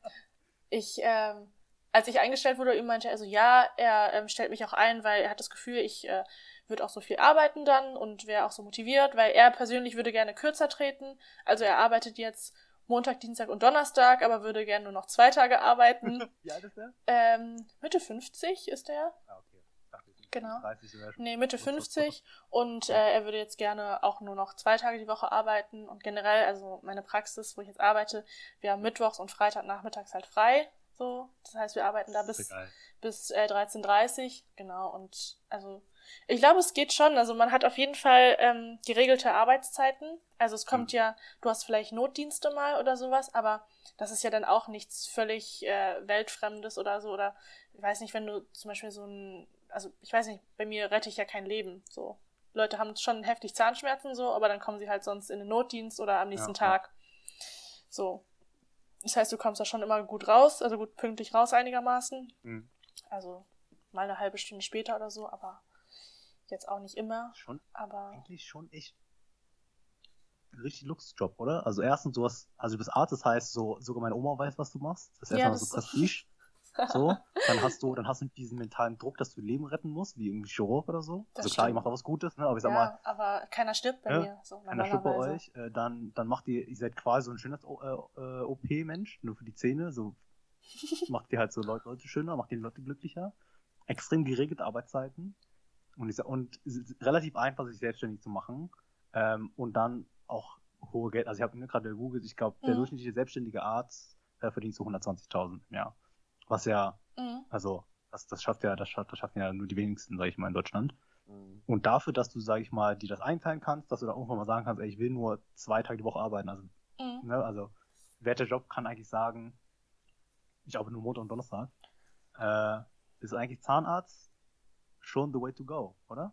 ich, ähm, als ich eingestellt wurde, ihm meinte er so, ja, er ähm, stellt mich auch ein, weil er hat das Gefühl, ich äh, würde auch so viel arbeiten dann und wäre auch so motiviert, weil er persönlich würde gerne kürzer treten. Also er arbeitet jetzt Montag, Dienstag und Donnerstag, aber würde gerne nur noch zwei Tage arbeiten. Wie alt ist der? ähm, Mitte 50 ist er. Ah, okay. Ich dachte, jetzt Genau. 30 wäre schon- Nee, Mitte was- was- 50 und äh, er würde jetzt gerne auch nur noch zwei Tage die Woche arbeiten und generell, also meine Praxis, wo ich jetzt arbeite, wir haben Mittwochs und Freitagnachmittags halt frei, so. Das heißt, wir arbeiten da bis, bis äh, 13.30 genau und also ich glaube, es geht schon, also man hat auf jeden Fall ähm, geregelte Arbeitszeiten, also es kommt Mhm. ja, du hast vielleicht Notdienste mal oder sowas, aber das ist ja dann auch nichts völlig äh, Weltfremdes oder so oder ich weiß nicht, wenn du zum Beispiel so ein, also ich weiß nicht, bei mir rette ich ja kein Leben. So. Leute haben schon heftig Zahnschmerzen so, aber dann kommen sie halt sonst in den Notdienst oder am nächsten Ja, ja. Tag. So. Das heißt, du kommst da schon immer gut raus, also gut pünktlich raus einigermaßen. Mhm. Also mal eine halbe Stunde später oder so, aber jetzt auch nicht immer. Schon, Aber eigentlich schon echt ein richtig Luxusjob, oder? Also erstens, du hast, also du bist Arzt, das heißt, so, sogar meine Oma weiß, was du machst. Das ist Ja, erstmal so Prestige. So, dann hast du, dann hast du diesen mentalen Druck, dass du Leben retten musst, wie irgendwie Chirurg oder so. Das also klar, ihr stimmt. macht auch was Gutes, ne? Aber ich sag ja, mal, aber keiner stirbt bei Ja, mir. So, einer Schuppe bei euch, äh, dann, dann macht ihr, ihr seid quasi so ein schönes äh, äh, OP-Mensch, nur für die Zähne, so macht ihr halt so Leute, Leute schöner, macht die Leute glücklicher. Extrem geregelte Arbeitszeiten. Und, ich sag, und es ist relativ einfach, sich selbstständig zu machen. Ähm, und dann auch hohe Geld. Also ich habe mir gerade gegoogelt, ich glaube, der Mhm. durchschnittliche selbstständige Arzt äh, verdient so 120.000 im Jahr. Was ja, Mhm. also, das, das schafft ja, das schafft, das schaffen ja nur die wenigsten, sag ich mal, in Deutschland. Mhm. Und dafür, dass du, sag ich mal, dir das einteilen kannst, dass du da irgendwann mal sagen kannst, ey, ich will nur zwei Tage die Woche arbeiten. Also, Mhm. ne, also, wer der Job kann eigentlich sagen, ich arbeite nur Montag und Donnerstag, äh, ist eigentlich Zahnarzt schon the way to go, oder?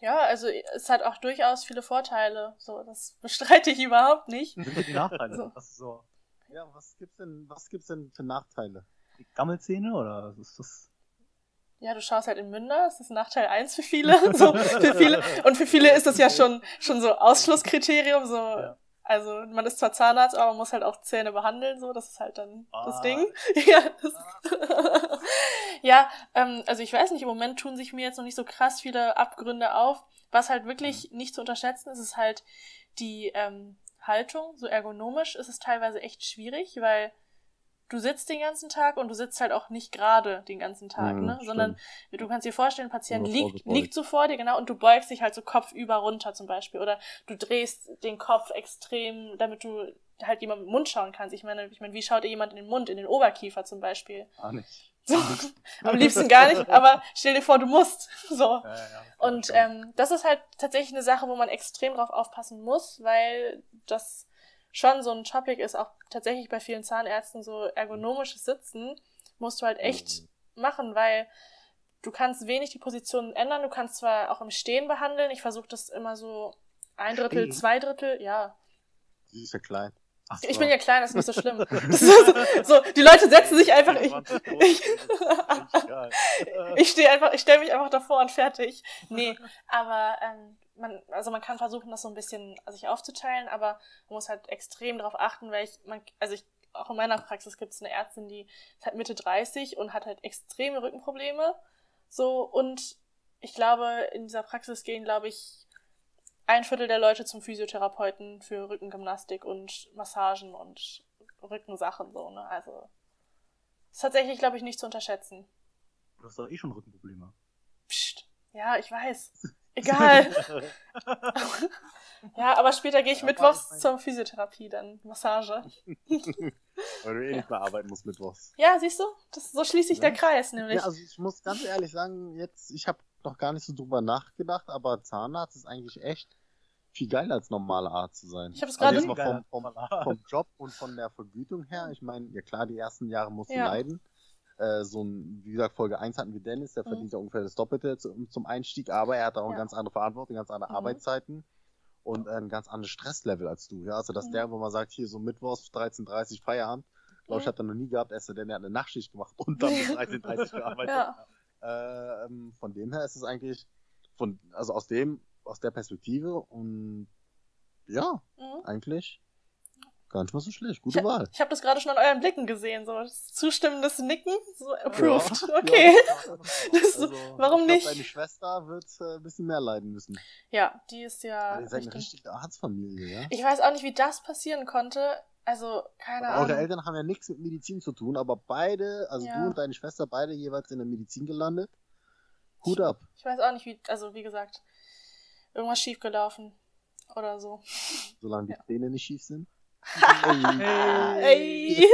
Ja, also es hat auch durchaus viele Vorteile. So, das bestreite ich überhaupt nicht. Die Nachteile? So. Was so, Ja, was gibt's denn, was gibt's denn für Nachteile? die Gammelzähne oder was ist das? Ja, du schaust halt in Münder, das ist Nachteil eins für viele. So, für viele. Und für viele ist das ja schon, schon so Ausschlusskriterium. So. Ja. Also man ist zwar Zahnarzt, aber man muss halt auch Zähne behandeln, so, das ist halt dann das Ah. Ding. Ja, das ja ähm, also ich weiß nicht, im Moment tun sich mir jetzt noch nicht so krass viele Abgründe auf. Was halt wirklich nicht zu unterschätzen ist, ist halt die ähm, Haltung. So ergonomisch ist es teilweise echt schwierig, weil du sitzt den ganzen Tag und du sitzt halt auch nicht gerade den ganzen Tag, Mhm, ne? stimmt. Sondern du kannst dir vorstellen, ein Patient liegt, liegt so vor dir, genau, und du beugst dich halt so kopfüber runter zum Beispiel. Oder du drehst den Kopf extrem, damit du halt jemand im Mund schauen kannst. Ich meine, ich meine, wie schaut dir jemand in den Mund, in den Oberkiefer zum Beispiel? Gar nicht. So, am liebsten gar nicht, aber stell dir vor, du musst. So. Ja, ja, ja. Und ähm, das ist halt tatsächlich eine Sache, wo man extrem drauf aufpassen muss, weil das schon so ein Topic ist, auch tatsächlich bei vielen Zahnärzten so ergonomisches Sitzen musst du halt echt machen, weil du kannst wenig die Positionen ändern. Du kannst zwar auch im Stehen behandeln. Ich versuche das immer so ein Drittel, Stehen? zwei Drittel, ja. Sie ist ja klein. Ach so. Ich bin ja klein, das ist nicht so schlimm. So, so, die Leute setzen sich einfach. Ich, 20 Groß, ich- ich stehe einfach, ich stelle mich einfach davor und fertig. Nee, aber ähm, man, also man kann versuchen, das so ein bisschen sich aufzuteilen, aber man muss halt extrem darauf achten, weil ich, man, also ich, auch in meiner Praxis gibt es eine Ärztin, die ist halt Mitte 30 und hat halt extreme Rückenprobleme. So, und ich glaube, in dieser Praxis gehen, glaube ich, ein Viertel der Leute zum Physiotherapeuten für Rückengymnastik und Massagen und Rückensachen, so, ne? Also, ist tatsächlich, glaube ich, nicht zu unterschätzen. Du hast doch eh schon Rückenprobleme. Psst. Ja, ich weiß. Egal. ja, aber später gehe ich Ja, mittwochs ich zur Physiotherapie, dann Massage. Weil du eh nicht mehr arbeiten musst mittwochs. Ja, siehst du? Das, so schließt sich Ja. der Kreis nämlich. Ja, also ich muss ganz ehrlich sagen, jetzt, ich habe noch gar nicht so drüber nachgedacht, aber Zahnarzt ist eigentlich echt viel geiler als normaler Arzt zu sein. Ich hab es also gerade- mal vom, vom, vom Job und von der Vergütung her. Ich meine, ja klar, die ersten Jahre musst du Ja. leiden. Äh, so ein, wie gesagt, Folge 1 hatten wir Dennis, der Mhm. verdient ja ungefähr das Doppelte zum, zum Einstieg, aber er hat auch Ja. eine ganz andere Verantwortung, ganz andere Mhm. Arbeitszeiten und ein ganz anderes Stresslevel als du. Ja, also dass Mhm. der, wo man sagt, hier so Mittwochs 13.30 Feierabend, glaube ich, hat er noch nie gehabt, erst denn er hat eine Nachtschicht gemacht und dann bis 13.30 gearbeitet. Ja. Äh, von dem her ist es eigentlich, von, also aus dem, aus der Perspektive und ja, Mhm. eigentlich gar nicht mal so schlecht. Ich, Gute Wahl. ich habe das gerade schon an euren Blicken gesehen, so das zustimmendes Nicken, so approved. Ja. Okay. Ja. Das, Also, warum ich glaub, nicht? Deine Schwester wird äh, ein bisschen mehr leiden müssen. Ja, die ist ja. Aber ihr seid eine richtig- richtige Arztfamilie, ja? Ich weiß auch nicht, wie das passieren konnte. Also, keine Eure Ahnung. Eltern haben ja nichts mit Medizin zu tun, aber beide, also Ja. du und deine Schwester, beide jeweils in der Medizin gelandet. Hut ab. Ich weiß auch nicht, wie, also wie gesagt, irgendwas schiefgelaufen oder so. Solange die Ja. Zähne nicht schief sind. Ey.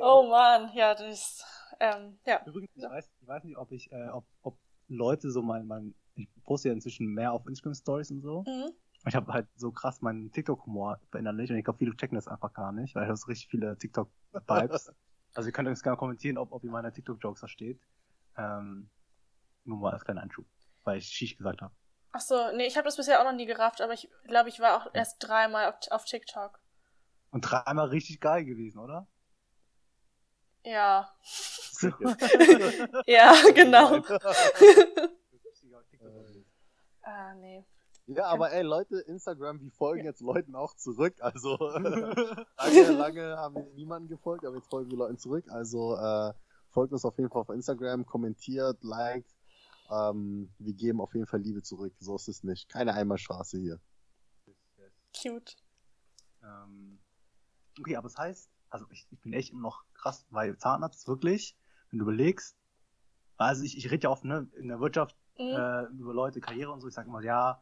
Oh man, ja, das, ähm, ja. Übrigens, ich weiß, ich weiß nicht, ob ich, äh, ob, ob Leute so mein, mein, ich poste ja inzwischen mehr auf Instagram Stories und so. Mhm. Ich habe halt so krass meinen TikTok-Humor verinnerlicht und ich glaube, viele checken das einfach gar nicht, weil ich habe so richtig viele TikTok-Vibes. also ihr könnt uns gerne kommentieren, ob, ob ihr meine TikTok-Jokes versteht. Ähm, nur mal als kleiner Einschub, weil ich Shish gesagt habe. Ach so, nee, ich habe das bisher auch noch nie gerafft, aber ich glaube, ich war auch erst dreimal auf, auf TikTok. Und dreimal richtig geil gewesen, oder? Ja. ja, genau. ah, nee. Ja, aber ey, Leute, Instagram, wir folgen jetzt Leuten auch zurück. Also lange, lange haben wir niemanden gefolgt, aber jetzt folgen wir Leuten zurück. Also äh, folgt uns auf jeden Fall auf Instagram, kommentiert, liked. Ähm, wir geben auf jeden Fall Liebe zurück. So ist es nicht. Keine Einbahnstraße hier. Cute. Ähm, okay, aber es heißt, also ich, ich bin echt immer noch krass, weil Zahnarzt wirklich, wenn du überlegst, also ich, ich rede ja oft ne, in der Wirtschaft Mhm. äh, über Leute, Karriere und so, ich sage immer, ja,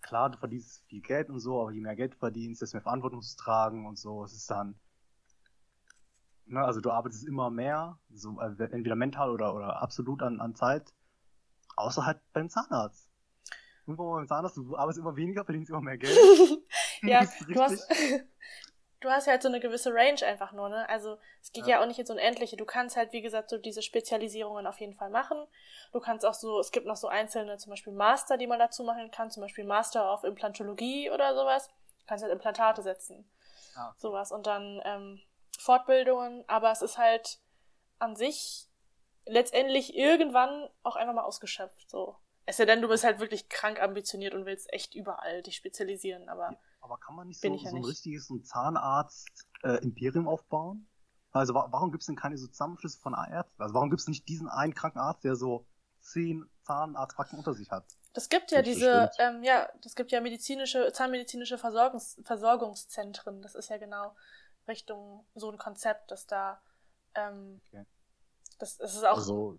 klar, du verdienst viel Geld und so, aber je mehr Geld du verdienst, desto mehr Verantwortung musst du tragen und so, es ist dann, ne, also du arbeitest immer mehr, so äh, entweder mental oder, oder absolut an, an Zeit, außer halt beim Zahnarzt. Irgendwo beim Zahnarzt, du arbeitest immer weniger, verdienst immer mehr Geld. ja, Das ist du hast, du hast ja halt so eine gewisse Range einfach nur, ne? Also es geht ja. Ja. auch nicht ins Unendliche. Du kannst halt, wie gesagt, so diese Spezialisierungen auf jeden Fall machen. Du kannst auch so, es gibt noch so einzelne, zum Beispiel Master, die man dazu machen kann, zum Beispiel Master auf Implantologie oder sowas. Du kannst halt Implantate setzen. Ah, okay. Sowas. Und dann ähm, Fortbildungen, aber es ist halt an sich letztendlich irgendwann auch einfach mal ausgeschöpft. So. Es sei denn, du bist halt wirklich krank ambitioniert und willst echt überall dich spezialisieren, aber. Ja, aber kann man nicht so, ich ja so ein nicht. richtiges so Zahnarzt-Imperium aufbauen? Also wa warum gibt es denn keine so Zusammenschlüsse von Ärzten? Also warum gibt es nicht diesen einen kranken Arzt, der so zehn Zahnarztpraxen unter sich hat? Das gibt ja Das diese, ähm, ja, das gibt ja medizinische, zahnmedizinische Versorgungs Versorgungszentren. Das ist ja genau Richtung so ein Konzept, dass da, ähm, Okay. Das, das ist auch, Also,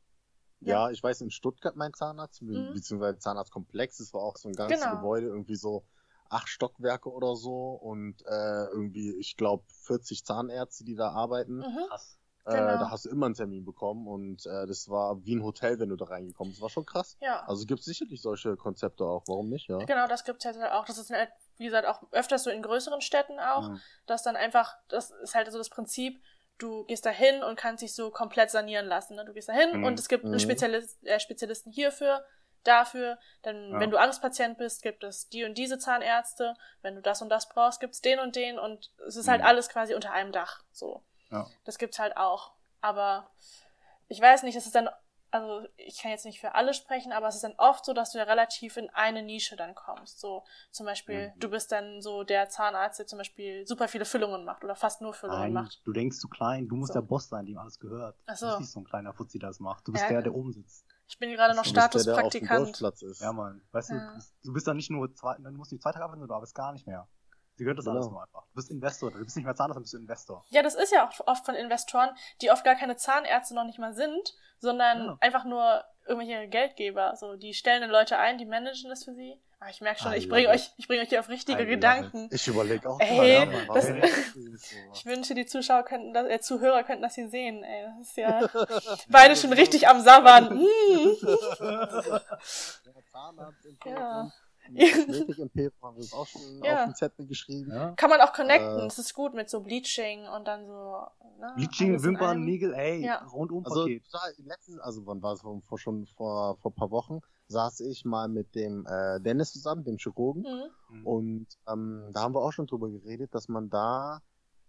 Ja. ja, ich weiß, in Stuttgart mein Zahnarzt, Mhm. beziehungsweise Zahnarztkomplex, das war auch so ein ganzes Genau. Gebäude, irgendwie so acht Stockwerke oder so und äh, irgendwie, ich glaube, 40 Zahnärzte, die da arbeiten. mhm. Krass. Äh, Genau. da hast du immer einen Termin bekommen und äh, das war wie ein Hotel, wenn du da reingekommen bist. Das war schon krass. ja. Also gibt es sicherlich solche Konzepte auch. Warum nicht, ja? Genau, das gibt's halt auch. Das ist halt, wie gesagt, auch öfters so in größeren Städten auch, Ja. dass dann einfach, das ist halt so das Prinzip, du gehst da hin und kannst dich so komplett sanieren lassen. Ne? Du gehst da hin Mhm. und es gibt einen Mhm. Spezialist, äh, Spezialisten hierfür, dafür. Dann, Ja. wenn du Angstpatient bist, gibt es die und diese Zahnärzte. Wenn du das und das brauchst, gibt's den und den und es ist halt Mhm. alles quasi unter einem Dach. So. Ja. Das gibt's halt auch. Aber ich weiß nicht, es ist dann, also ich kann jetzt nicht für alle sprechen, aber es ist dann oft so, dass du ja relativ in eine Nische dann kommst. So zum Beispiel, Mhm. du bist dann so der Zahnarzt, der zum Beispiel super viele Füllungen macht oder fast nur Füllungen Nein, macht. du denkst zu klein, du musst So. der Boss sein, dem alles gehört. Ach Du so. bist nicht so ein kleiner Fuzzi, der das macht. Du bist Ja. der, der oben sitzt. Ich bin gerade noch Du Du Statuspraktikant. Ja, Mann. Weißt Ja. du, du bist dann nicht nur zwei, du musst nicht zwei Tage arbeiten, du arbeitest gar nicht mehr. Sie gehört das Genau. alles nur einfach. Du bist Investor, du bist nicht mehr Zahnarzt, dann bist du Investor. Ja, das ist ja auch oft von Investoren, die oft gar keine Zahnärzte noch nicht mal sind, sondern Ja. einfach nur irgendwelche Geldgeber. So, die stellen dann Leute ein, die managen das für sie. Ah, ich merke schon, Ah, ich ja, bringe ja. euch, ich bringe euch hier auf richtige Ah, ja, Gedanken. Ich überlege auch Ey, gerade, warum das-? Ich wünsche, die Zuschauer könnten das, äh, Zuhörer könnten das hier sehen. Ey, das ist ja beide schon richtig am Sabbern. Mm. Ja, Ja. Kosmetik-Imperium haben wir uns auch schon Ja. auf den Zettel geschrieben. Ja? Kann man auch connecten. Äh. Das ist gut mit so Bleaching und dann so. Ne, Bleaching, Wimpern. Nägel, ey, Ja. rundum Also, Paket. total, letztens, also wann war es vor, schon vor, vor ein paar Wochen, saß ich mal mit dem äh, Dennis zusammen, dem Chirurgen, Mhm. und ähm, da haben wir auch schon drüber geredet, dass man da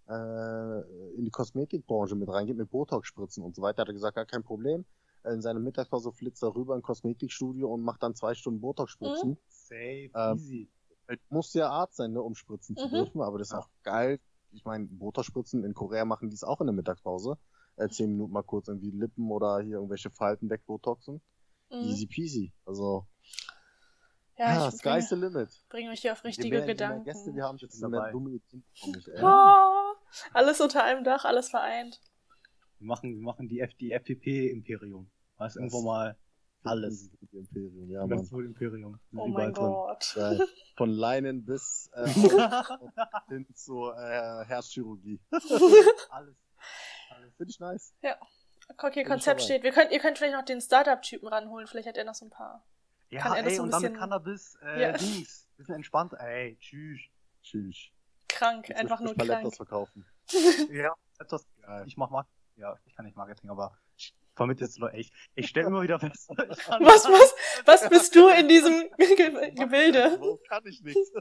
äh, in die Kosmetikbranche mit reingeht, mit Botox-Spritzen und so weiter. Hat er gesagt, gar kein Problem. In seiner Mittagspause flitzt er rüber in ein Kosmetikstudio und macht dann zwei Stunden Botox-Spritzen. Safe, Ähm, easy. Du musst ja Arzt sein, ne, um spritzen zu Mhm. dürfen, aber das ist auch geil. Ich meine, Botox-Spritzen in Korea machen die es auch in der Mittagspause. Äh, zehn Minuten mal kurz irgendwie Lippen oder hier irgendwelche Falten wegbotoxen. Mhm. Easy peasy. Also, Ja, ja, ich sky's the limit. bringe mich hier auf Je richtige mehr- je mehr Gedanken. Gäste wir haben, Dabei. mehr dumme Ideen bekomme ich, ey. Oh, alles unter einem Dach, alles vereint. Wir machen, wir machen die, F du, irgendwo mal alles. Imperium, ja, Das Mann. Imperium. Oh überall mein drin. Gott. Geil. Von Leinen bis äh, hin zur äh, Herzchirurgie. alles. alles. Finde ich nice. Okay, ich Konzept steht. Wir könnt, ihr könnt vielleicht noch den Startup-Typen ranholen. Vielleicht hat er noch so ein paar. Ja, Kann er das ey, so ein und dann mit bisschen- Cannabis, äh, Ja. Dings. Bisschen entspannt. Ey, tschüss. Tschüss. Krank, Jetzt einfach nur ich krank. Palettas verkaufen. Ja, etwas. Geil. Ich mach Marketing. Ja, ich kann nicht Marketing, aber ich vermittle jetzt Leute. Ich, ich stelle immer wieder fest. Was, was, was bist du in diesem Ge Gebilde? Wo kann ich nichts?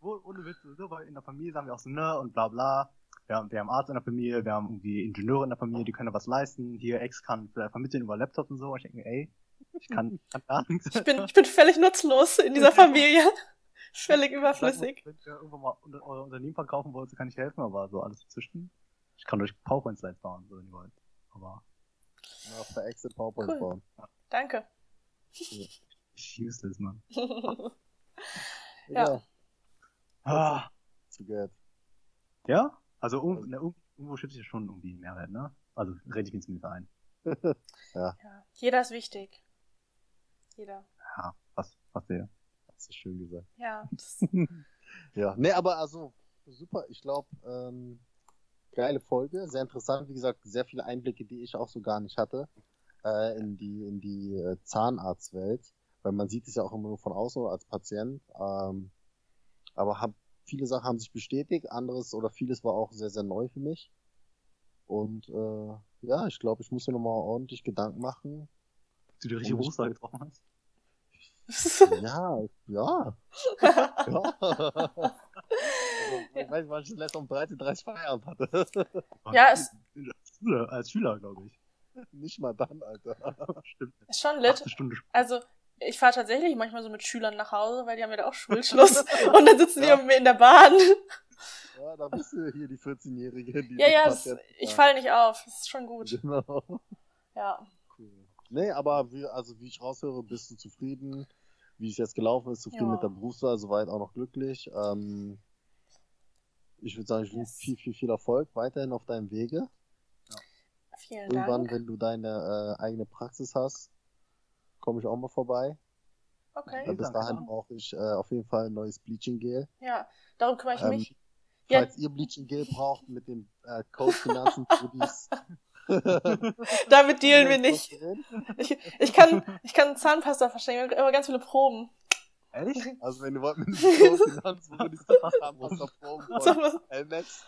Ohne Witz, so, weil in der Familie sagen wir auch so, ne, und bla bla. Wir haben, wir haben Arzt in der Familie, wir haben irgendwie Ingenieure in der Familie, die können da was leisten. Hier, Ex kann vielleicht vermitteln über Laptop und so. Und ich denke mir, ey, ich kann, kann gar nichts. Ich bin, ich bin völlig nutzlos in dieser Familie. Völlig überflüssig. Wenn ihr irgendwann mal euer Unternehmen verkaufen wollt, kann ich helfen, aber so alles dazwischen. Ich kann euch PowerPoint-Slides bauen, so wenn ihr wollt. Aber Ja, per Exit PowerPoint Cool. bauen. Danke. ich useless, man. Ja. Ja. Ah, Zu Geld. ja? Also irgendwo, ne, irgendwo- irgendwo schätze ich ja schon irgendwie Mehrwert, ne? Also rede ich mir zumindest ein. Ja. Jeder ist wichtig. Jeder. Ja, was, was der. Hast du schön gesagt. Ja. Ja, nee, aber also, super. Ich glaube, ähm, geile Folge. Sehr interessant. Wie gesagt, sehr viele Einblicke, die ich auch so gar nicht hatte, äh, in die, in die äh, Zahnarztwelt. Weil man sieht es ja auch immer nur von außen als Patient. Ähm, aber hab, viele Sachen haben sich bestätigt. Anderes oder vieles war auch sehr, sehr neu für mich. Und äh, ja, ich glaube, ich muss mir nochmal ordentlich Gedanken machen. Du die richtige Berufswahl getroffen hast? Ja, ja. ja. Ich weiß nicht, was ich das letzte um 13.30 Feierabend hatte. Ja, es- Als Schüler, als Schüler glaube ich. Nicht mal dann, Alter. Stimmt. ist schon lit. Also, ich fahre tatsächlich manchmal so mit Schülern nach Hause, weil die haben ja da auch Schulschluss. und dann sitzen Ja. die mit mir in der Bahn. Ja, da bist du hier die 14-Jährige. Die Ja, ja, das, ich falle nicht auf. Das ist schon gut. Genau. Ja. Cool. Nee, aber wie, also wie ich raushöre, bist du zufrieden, wie es jetzt gelaufen ist, zufrieden Ja. mit der Berufswahl, soweit auch noch glücklich. Ähm, ich würde sagen, ich wünsche Yes. viel, viel, viel Erfolg weiterhin auf deinem Wege. Vielen Irgendwann, Dank. wenn du deine äh, eigene Praxis hast, komme ich auch mal vorbei. Okay. Äh, bis dahin ja. brauche ich äh, auf jeden Fall ein neues Bleaching Gel. Ja, darum kümmere ich Ähm, mich. Ja. Falls ihr Bleaching Gel braucht mit dem äh, Code Finanzen. Damit dealen wir nicht. Ich, ich, kann, ich kann Zahnpasta verschenken, aber ganz viele Proben. Ehrlich? Also wenn ihr wollt mit dem Code Finanzen Goodies haben, was da Proben So, von LMAX.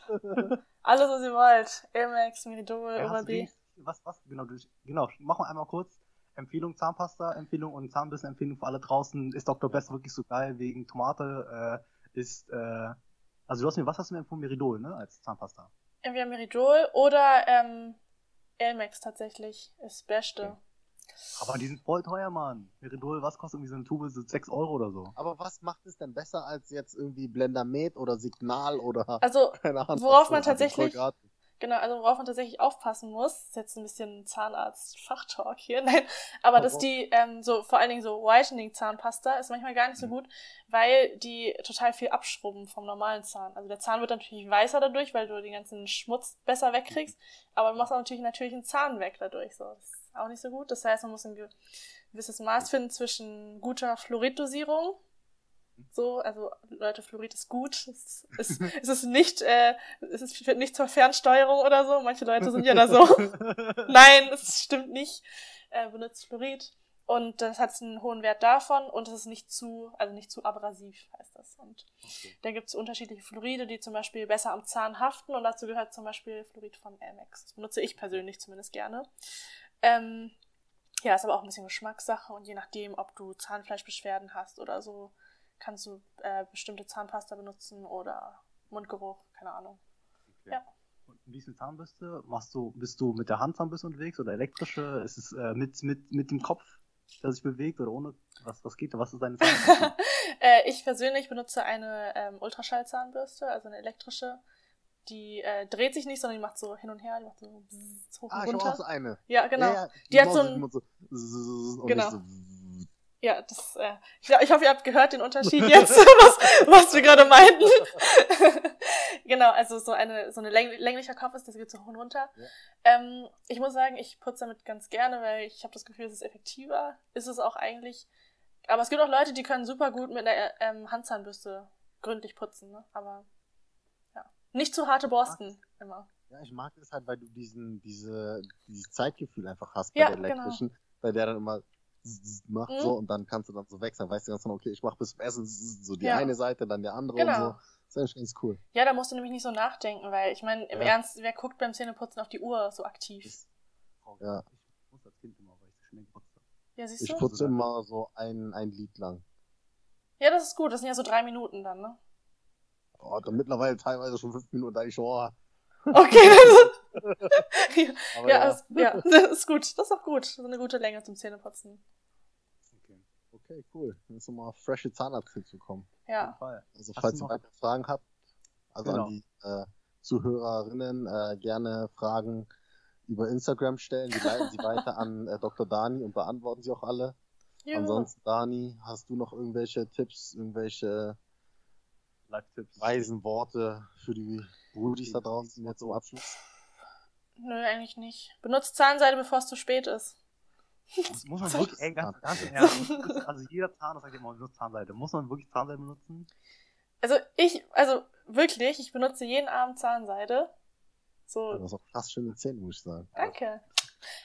Alles, was ihr wollt. Amex, Meridol, Ja, du Oral-B. Was, was, genau, du, genau, machen wir einmal kurz. Empfehlung Zahnpasta, Empfehlung und Zahnbissen-Empfehlung für alle draußen. Ist Dr. Best wirklich so geil wegen Tomate? Äh, ist, äh, also du hast mir, was hast du mir empfohlen? Meridol, ne, als Zahnpasta. Entweder Meridol oder ähm, Elmex tatsächlich. Ist das Beste. Okay. Aber die sind voll teuer, Mann. Meridol, was kostet irgendwie so eine Tube? So 6 Euro oder so. Aber was macht es denn besser als jetzt irgendwie Blendermet oder Signal oder Also, keine Ahnung. worauf man so, tatsächlich-? Genau, also worauf man tatsächlich aufpassen muss, ist jetzt ein bisschen Zahnarzt-Fachtalk hier, nein, aber dass die, ähm, so, vor allen Dingen so Whitening-Zahnpasta ist manchmal gar nicht so Mhm. gut, weil die total viel abschrubben vom normalen Zahn. Also der Zahn wird natürlich weißer dadurch, weil du den ganzen Schmutz besser wegkriegst, aber du machst auch natürlich natürlich einen Zahn weg dadurch, so. Das ist auch nicht so gut. Das heißt, man muss ein ge- gewisses Maß finden zwischen guter Fluoriddosierung, so, also Leute, Fluorid ist gut. Es ist, es ist nicht, äh, es ist nicht zur Fernsteuerung oder so. Manche Leute sind ja da so. Nein, das stimmt nicht. Äh, benutzt Fluorid. Und das hat einen hohen Wert davon und es ist nicht zu, also nicht zu abrasiv, heißt das. Und da gibt es unterschiedliche Fluoride, die zum Beispiel besser am Zahn haften und dazu gehört zum Beispiel Fluorid von Amex. Das benutze ich persönlich zumindest gerne. Ähm, ja, ist aber auch ein bisschen Geschmackssache und je nachdem, ob du Zahnfleischbeschwerden hast oder so, kannst du äh, bestimmte Zahnpasta benutzen oder Mundgeruch, keine Ahnung. Ja. Und wie ist eine Zahnbürste? Machst du, bist du mit der Handzahnbürste unterwegs oder elektrische? Ist es äh, mit, mit, mit dem Kopf, der sich bewegt oder ohne? Was, was geht da? Was ist deine Zahnbürste? äh, ich persönlich benutze eine ähm, Ultraschallzahnbürste, also eine elektrische. Die äh, dreht sich nicht, sondern die macht so hin und her, die macht so bzzz, hoch Ah, und auch runter. so eine. Ja, genau. Ja, ja, Die hat Maus so ein- so, und Genau. so Ja, das, äh, ich, ich hoffe, ihr habt gehört den Unterschied jetzt, was, was wir gerade meinten. genau, also so eine, so eine läng länglicher Kopf ist, das geht so hoch und runter. Ja. Ähm, ich muss sagen, ich putze damit ganz gerne, weil ich habe das Gefühl, es ist effektiver. Ist es auch eigentlich. Aber es gibt auch Leute, die können super gut mit einer ähm, Handzahnbürste gründlich putzen, ne? Aber. Nicht zu harte Borsten immer. Ja, ich mag das halt, weil du diesen, diese, dieses Zeitgefühl einfach hast bei Ja, der genau. elektrischen, bei der dann immer zzz macht Mhm. so und dann kannst du dann so wechseln, weißt du ganz genau, okay, ich mach bis zum Essen so die Ja. eine Seite, dann die andere Genau. und so. Das ist eigentlich ganz cool. Ja, da musst du nämlich nicht so nachdenken, weil ich meine, im Ja. Ernst, wer guckt beim Zähneputzen auf die Uhr so aktiv? Das- Ja. Ich muss als Kind immer, weil ich so schnell geputzt habe. Ja, siehst Ich du? putze immer so ein, ein Lied lang. Ja, das ist gut. Das sind ja so drei Minuten dann, ne? Oh, dann mittlerweile teilweise schon fünf Minuten, da ich schon, oh, Okay, ja, ja. Ist, ja, das ist gut. Das ist auch gut. So eine gute Länge zum Zähneputzen. Okay. Okay, cool. Dann ist nochmal frische Zahnarzttipps bekommen. Ja. Fall. Also Hast falls ihr weitere Fragen habt, also Genau. an die äh, Zuhörerinnen äh, gerne Fragen über Instagram stellen. Die leiten sie weiter an äh, Dr. Dani und beantworten sie auch alle. Juhu. Ansonsten, Dani, hast du noch irgendwelche Tipps, irgendwelche Live-Tipps. weisen Worte für die Brudis da draußen jetzt zum Abschluss? Nö, eigentlich nicht. Benutzt Zahnseide, bevor es zu spät ist. Muss, muss man wirklich, ey, ganz, ganz im Ernst, also jeder Zahn, das sagt immer, benutzt Zahnseide. Muss man wirklich Zahnseide benutzen? Also ich, also wirklich, ich benutze jeden Abend Zahnseide. So, Du hast auch fast schöne Zähne, muss ich sagen. danke.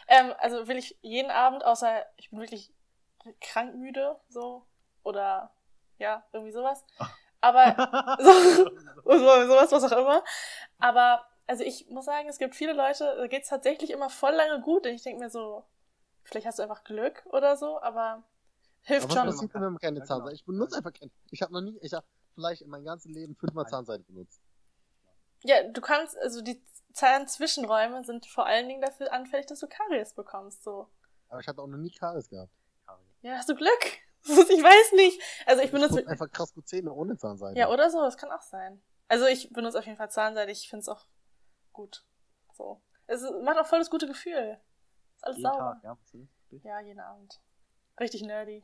Ähm, also will ich jeden Abend, außer ich bin wirklich krankmüde, so. Oder ja, irgendwie sowas. Aber so, so, sowas, was auch immer. Aber, also ich muss sagen, es gibt viele Leute, da geht's tatsächlich immer voll lange gut. Und ich denke mir so, vielleicht hast du einfach Glück oder so, aber hilft Aber was schon. passiert denn, wenn man keine Ja, genau. Zahnseide? Ich benutze einfach keine. Ich habe noch nie, ich habe vielleicht in meinem ganzen Leben fünfmal Zahnseide benutzt. Ja, du kannst, also die Zahnzwischenräume sind vor allen Dingen dafür anfällig, dass du Karies bekommst, so. Aber ich hatte auch noch nie Karies gehabt. Ja, hast du Glück? Ich weiß nicht. Also ich benutze, einfach krass gut Zähne ohne Zahnseide. ja, oder so, das kann auch sein. Also ich benutze auf jeden Fall Zahnseide, ich finde es auch gut. So. Es macht auch voll das gute Gefühl. Ist alles Jeden sauber. Tag, ja. Ja, jeden Abend. Richtig nerdy.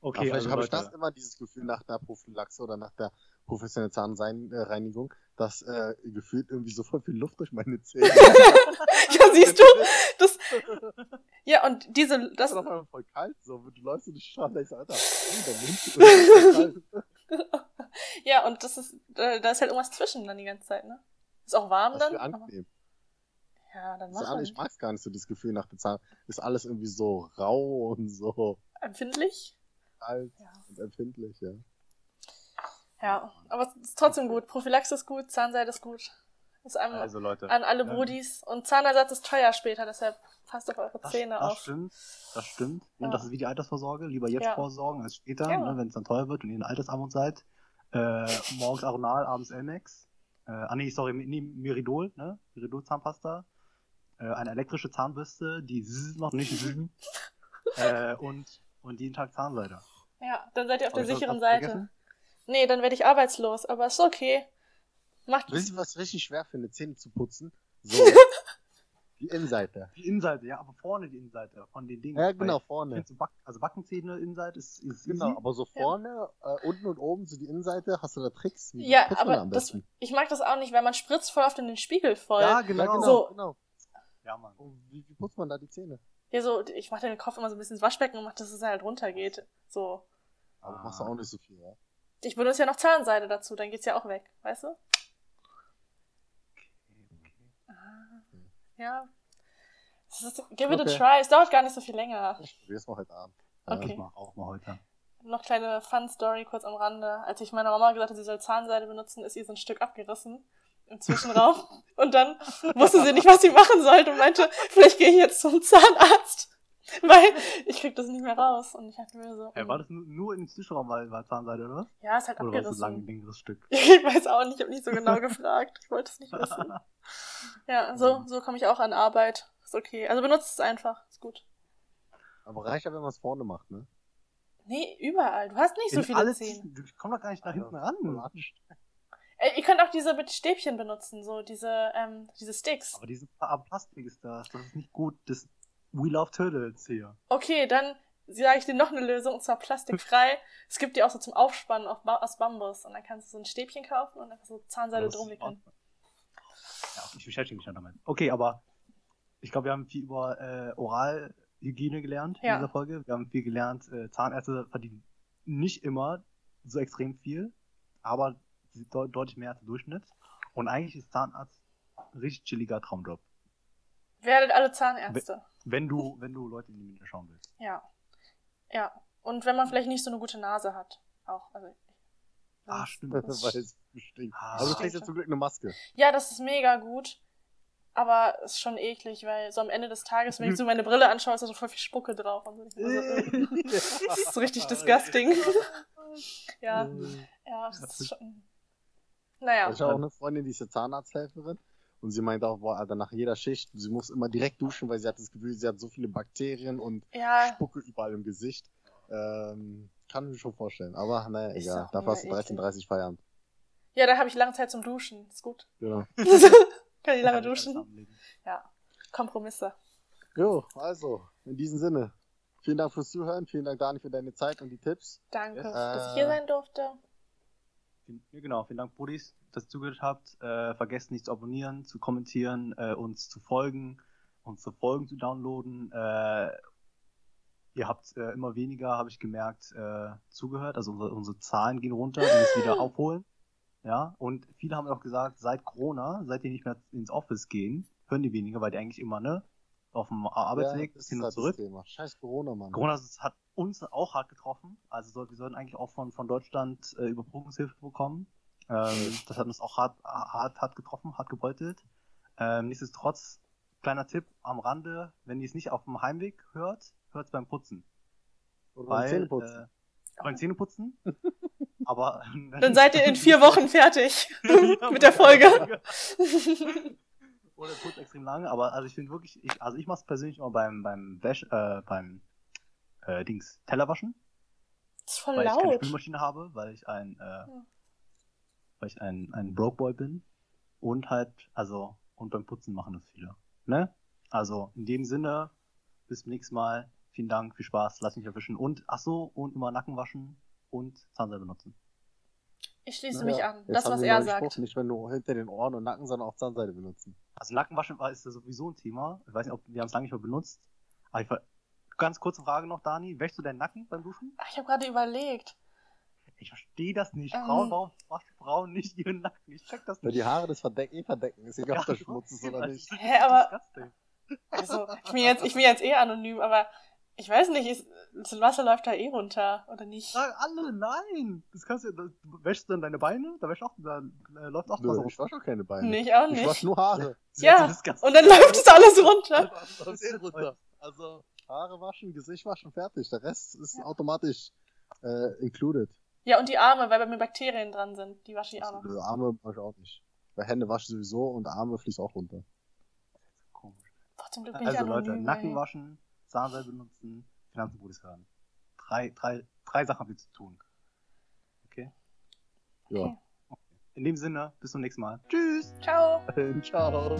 Aber Okay, vielleicht also habe ich das immer dieses Gefühl nach der Prophylaxe oder nach der professionellen Zahnreinigung, dass äh, gefühlt irgendwie so voll viel Luft durch meine Zähne. ja, siehst du? Das, ja, und diese, Das das, ist auf einmal voll kalt, so. Du läufst in die Straße, denkst, Alter, hm, der Mund ist ja, und das ist, äh, da ist halt irgendwas zwischen dann die ganze Zeit, ne? Ist auch warm Das ist dann. aber- angenehm. Ja, dann ist mach ich mag es gar nicht so, das Gefühl nach der Zahn. Ist alles irgendwie so rau und so Empfindlich? kalt Ja. und empfindlich, ja. Ja, aber es ist trotzdem gut. Prophylaxe ist gut, Zahnseide ist gut. Ist einem also Leute. an alle ähm, Brudis. Und Zahnersatz ist teuer später, deshalb passt auf eure Das, Zähne das auf. stimmt, das stimmt. Und Ja. das ist wie die Altersvorsorge. Lieber jetzt Ja. vorsorgen als später, ne, wenn es dann teuer wird und ihr in Altersarmut seid. Äh, morgens Aronal, abends Elmex. Äh, ah nee, sorry, nee, Meridol, ne? Meridol Zahnpasta. Äh, eine elektrische Zahnbürste, die zzz macht, nicht zzz. äh, und, und jeden Tag Zahnseide. Ja, dann seid ihr auf Hab der sicheren Seite. vergessen? Nee, dann werde ich arbeitslos, aber ist okay. Macht Wisst ihr, was ich richtig schwer finde, Zähne zu putzen? So. die Innenseite. Die Innenseite, ja, aber vorne die Innenseite von den Dingen. Ja, genau, vorne. also Backenzähne, Innenseite ist, ist Genau, easy. aber so vorne, äh, unten und oben, so die Innenseite, hast du da Tricks? Wie Ja, aber am das, ich mag das auch nicht, weil man spritzt voll oft in den Spiegel voll. Ja, Ja, genau. genau, So. genau. Ja, Mann. Und wie, wie putzt man da die Zähne? Ja, so, ich mach den Kopf immer so ein bisschen ins Waschbecken und mach, dass es halt runtergeht. So. Aber Ah. machst du auch nicht so viel, ja? Ich benutze ja noch Zahnseide dazu, dann geht's ja auch weg, weißt du? Ah, ja. Das ist, give it a Okay. try. Es dauert gar nicht so viel länger. Ich probier's mal heute Abend. Okay. Ich mach auch mal heute. Noch kleine Fun-Story kurz am Rande. Als ich meiner Mama gesagt habe, sie soll Zahnseide benutzen, ist ihr so ein Stück abgerissen im Zwischenraum. und dann wusste sie nicht, was sie machen sollte und meinte, vielleicht gehe ich jetzt zum Zahnarzt. Weil ich krieg das nicht mehr raus. Und ich dachte mir so, Hey, war das nur, nur in den Zwischenraum, weil war Zahnseide, oder was? ja, ist halt Oder war das so ein lang abgerissen. längeres Stück? Ich weiß auch nicht, ich habe nicht so genau gefragt. Ich wollte es nicht wissen. Ja, so, so komme ich auch an Arbeit. Ist okay. Also benutzt es einfach. Ist gut. Aber reicht ja, wenn man es vorne macht, ne? Nee, überall. Du hast nicht so In viele alle Zähne. Du kommst doch gar nicht nach hinten ran. Äh, ihr könnt auch diese mit Stäbchen benutzen, so diese, ähm, diese Sticks. Aber diese aber Plastik ist das. Das ist nicht gut. Das We Love Turtles hier. Okay, dann sage ich dir noch eine Lösung, und zwar plastikfrei. es gibt die auch so zum Aufspannen auf ba aus Bambus. Und dann kannst du so ein Stäbchen kaufen und einfach so Zahnseide Das- drum wickeln. Ja, ich beschäftige mich dann damit. Okay, aber ich glaube, wir haben viel über äh, Oralhygiene gelernt Ja. in dieser Folge. Wir haben viel gelernt, äh, Zahnärzte verdienen nicht immer so extrem viel, aber deut deutlich mehr als der Durchschnitt. Und eigentlich ist Zahnarzt ein richtig chilliger Traumjob. Werdet alle Zahnärzte. Wenn du, wenn du Leute in die Mine schauen willst. Ja. Ja. Und wenn man vielleicht nicht so eine gute Nase hat. Auch. Also, Ah, stimmt. Weil es stinkt. Ah. Aber du kriegst ja zum Glück eine Maske. Ja, das ist mega gut. Aber ist schon eklig, weil so am Ende des Tages, wenn ich so meine Brille anschaue, ist da so voll viel Spucke drauf. Und so. Äh, das ist so richtig disgusting. ja, ja, das ist schon. Naja. Ich habe auch eine Freundin, die ist ja Zahnarzthelferin. Und sie meint auch, boah, Alter, nach jeder Schicht, sie muss immer direkt duschen, weil sie hat das Gefühl, sie hat so viele Bakterien und Ja, Spucke überall im Gesicht. Ähm, kann ich mir schon vorstellen. Aber naja, egal. Dafür hast du mega 13.30 Feierabend. ja, da habe ich lange Zeit zum Duschen. Ist gut. Genau. Kann ich lange duschen? Ja. Kompromisse. Jo, also, in diesem Sinne. Vielen Dank fürs Zuhören. Vielen Dank, Dani, für deine Zeit und die Tipps. Danke, Yes. dass ich Äh, hier sein durfte. Genau, vielen Dank, Brudis, dass ihr zugehört habt. Äh, vergesst nicht zu abonnieren, zu kommentieren, äh, uns zu folgen, uns zu folgen zu downloaden. Äh, ihr habt äh, immer weniger, habe ich gemerkt, äh, zugehört. Also unsere, unsere Zahlen gehen runter, wir müssen wieder aufholen. Ja, und viele haben auch gesagt, seit Corona, seit die nicht mehr ins Office gehen, hören die weniger, weil die eigentlich immer, ne, auf dem Arbeitsweg das hin und halt zurück. Scheiß Corona, Mann. Corona hat uns auch hart getroffen. Also wir sollten eigentlich auch von, von Deutschland äh, Überbrückungshilfe bekommen. Ähm, das hat uns auch hart, hart, hart getroffen, hart gebeutelt. Ähm, nichtsdestotrotz, kleiner Tipp am Rande, wenn ihr es nicht auf dem Heimweg hört, hört es beim Putzen. Oder beim Weil, Zähneputzen. Äh, beim Zähneputzen. Aber Dann seid ihr in vier Wochen fertig mit der Folge. Oder kurz extrem lange, aber also ich finde wirklich, ich, also ich mache es persönlich immer beim beim Wäsch, äh, beim äh, Dings Tellerwaschen. Das ist voll weil ich keine laut. Spülmaschine habe, weil ich ein, äh, Ja. Weil ich ein, ein Broke Boy bin und halt, also, und beim Putzen machen das viele. Ne? Also, in dem Sinne, bis zum nächsten Mal. Vielen Dank, viel Spaß, lass mich erwischen und, ach so, und immer Nacken waschen und Zahnseide benutzen. Ich schließe Naja, mich an. Das, was er neuen Spruch, sagt. Nicht, wenn du hinter den Ohren und Nacken, sondern auch Zahnseide benutzen. Also Nackenwaschen war ist ja sowieso ein Thema. Ich weiß nicht, ob wir haben es lange nicht mehr benutzt. Aber ich, ver- ganz kurze Frage noch, Dani. Wäschst du deinen Nacken beim Duschen? Ach, ich habe gerade überlegt. Ich verstehe das nicht. Ähm. Frauen, warum waschen Frauen nicht ihren Nacken? Ich check das Weil nicht. die Haare das verdecken, eh verdecken. Ist egal, ob da Schmutz ist oder Das nicht. Hä, aber-. Also, ich bin jetzt, ich bin jetzt eh anonym, aber ich weiß nicht, ist, das Wasser läuft da eh runter, oder nicht? Sagen alle, nein. Das kannst du, das, du wäschst dann deine Beine, da wäschst auch, da äh, läuft auch Nö, Wasser ich wasche auch keine Beine. Nee, ich auch Ich wasche nicht. nur Haare. Ja, und dann läuft es alles runter. Das ist eh runter. Also Haare waschen, Gesicht waschen, fertig. Der Rest ist automatisch äh, included. Ja, und die Arme, weil bei mir Bakterien dran sind. Die wasche ich auch noch. Also, Arme wasche ich auch nicht. Bei Hände wasche ich sowieso und Arme fließt auch runter. Komisch. Boah, zum Glück bin ich Also anonym. Leute, Nacken ey. waschen, Zahnseide benutzen, Finanzgutes hören. Drei, drei, drei Sachen haben wir zu tun. Okay? Ja. Okay. in dem Sinne, bis zum nächsten Mal. Tschüss. Ciao. Ciao.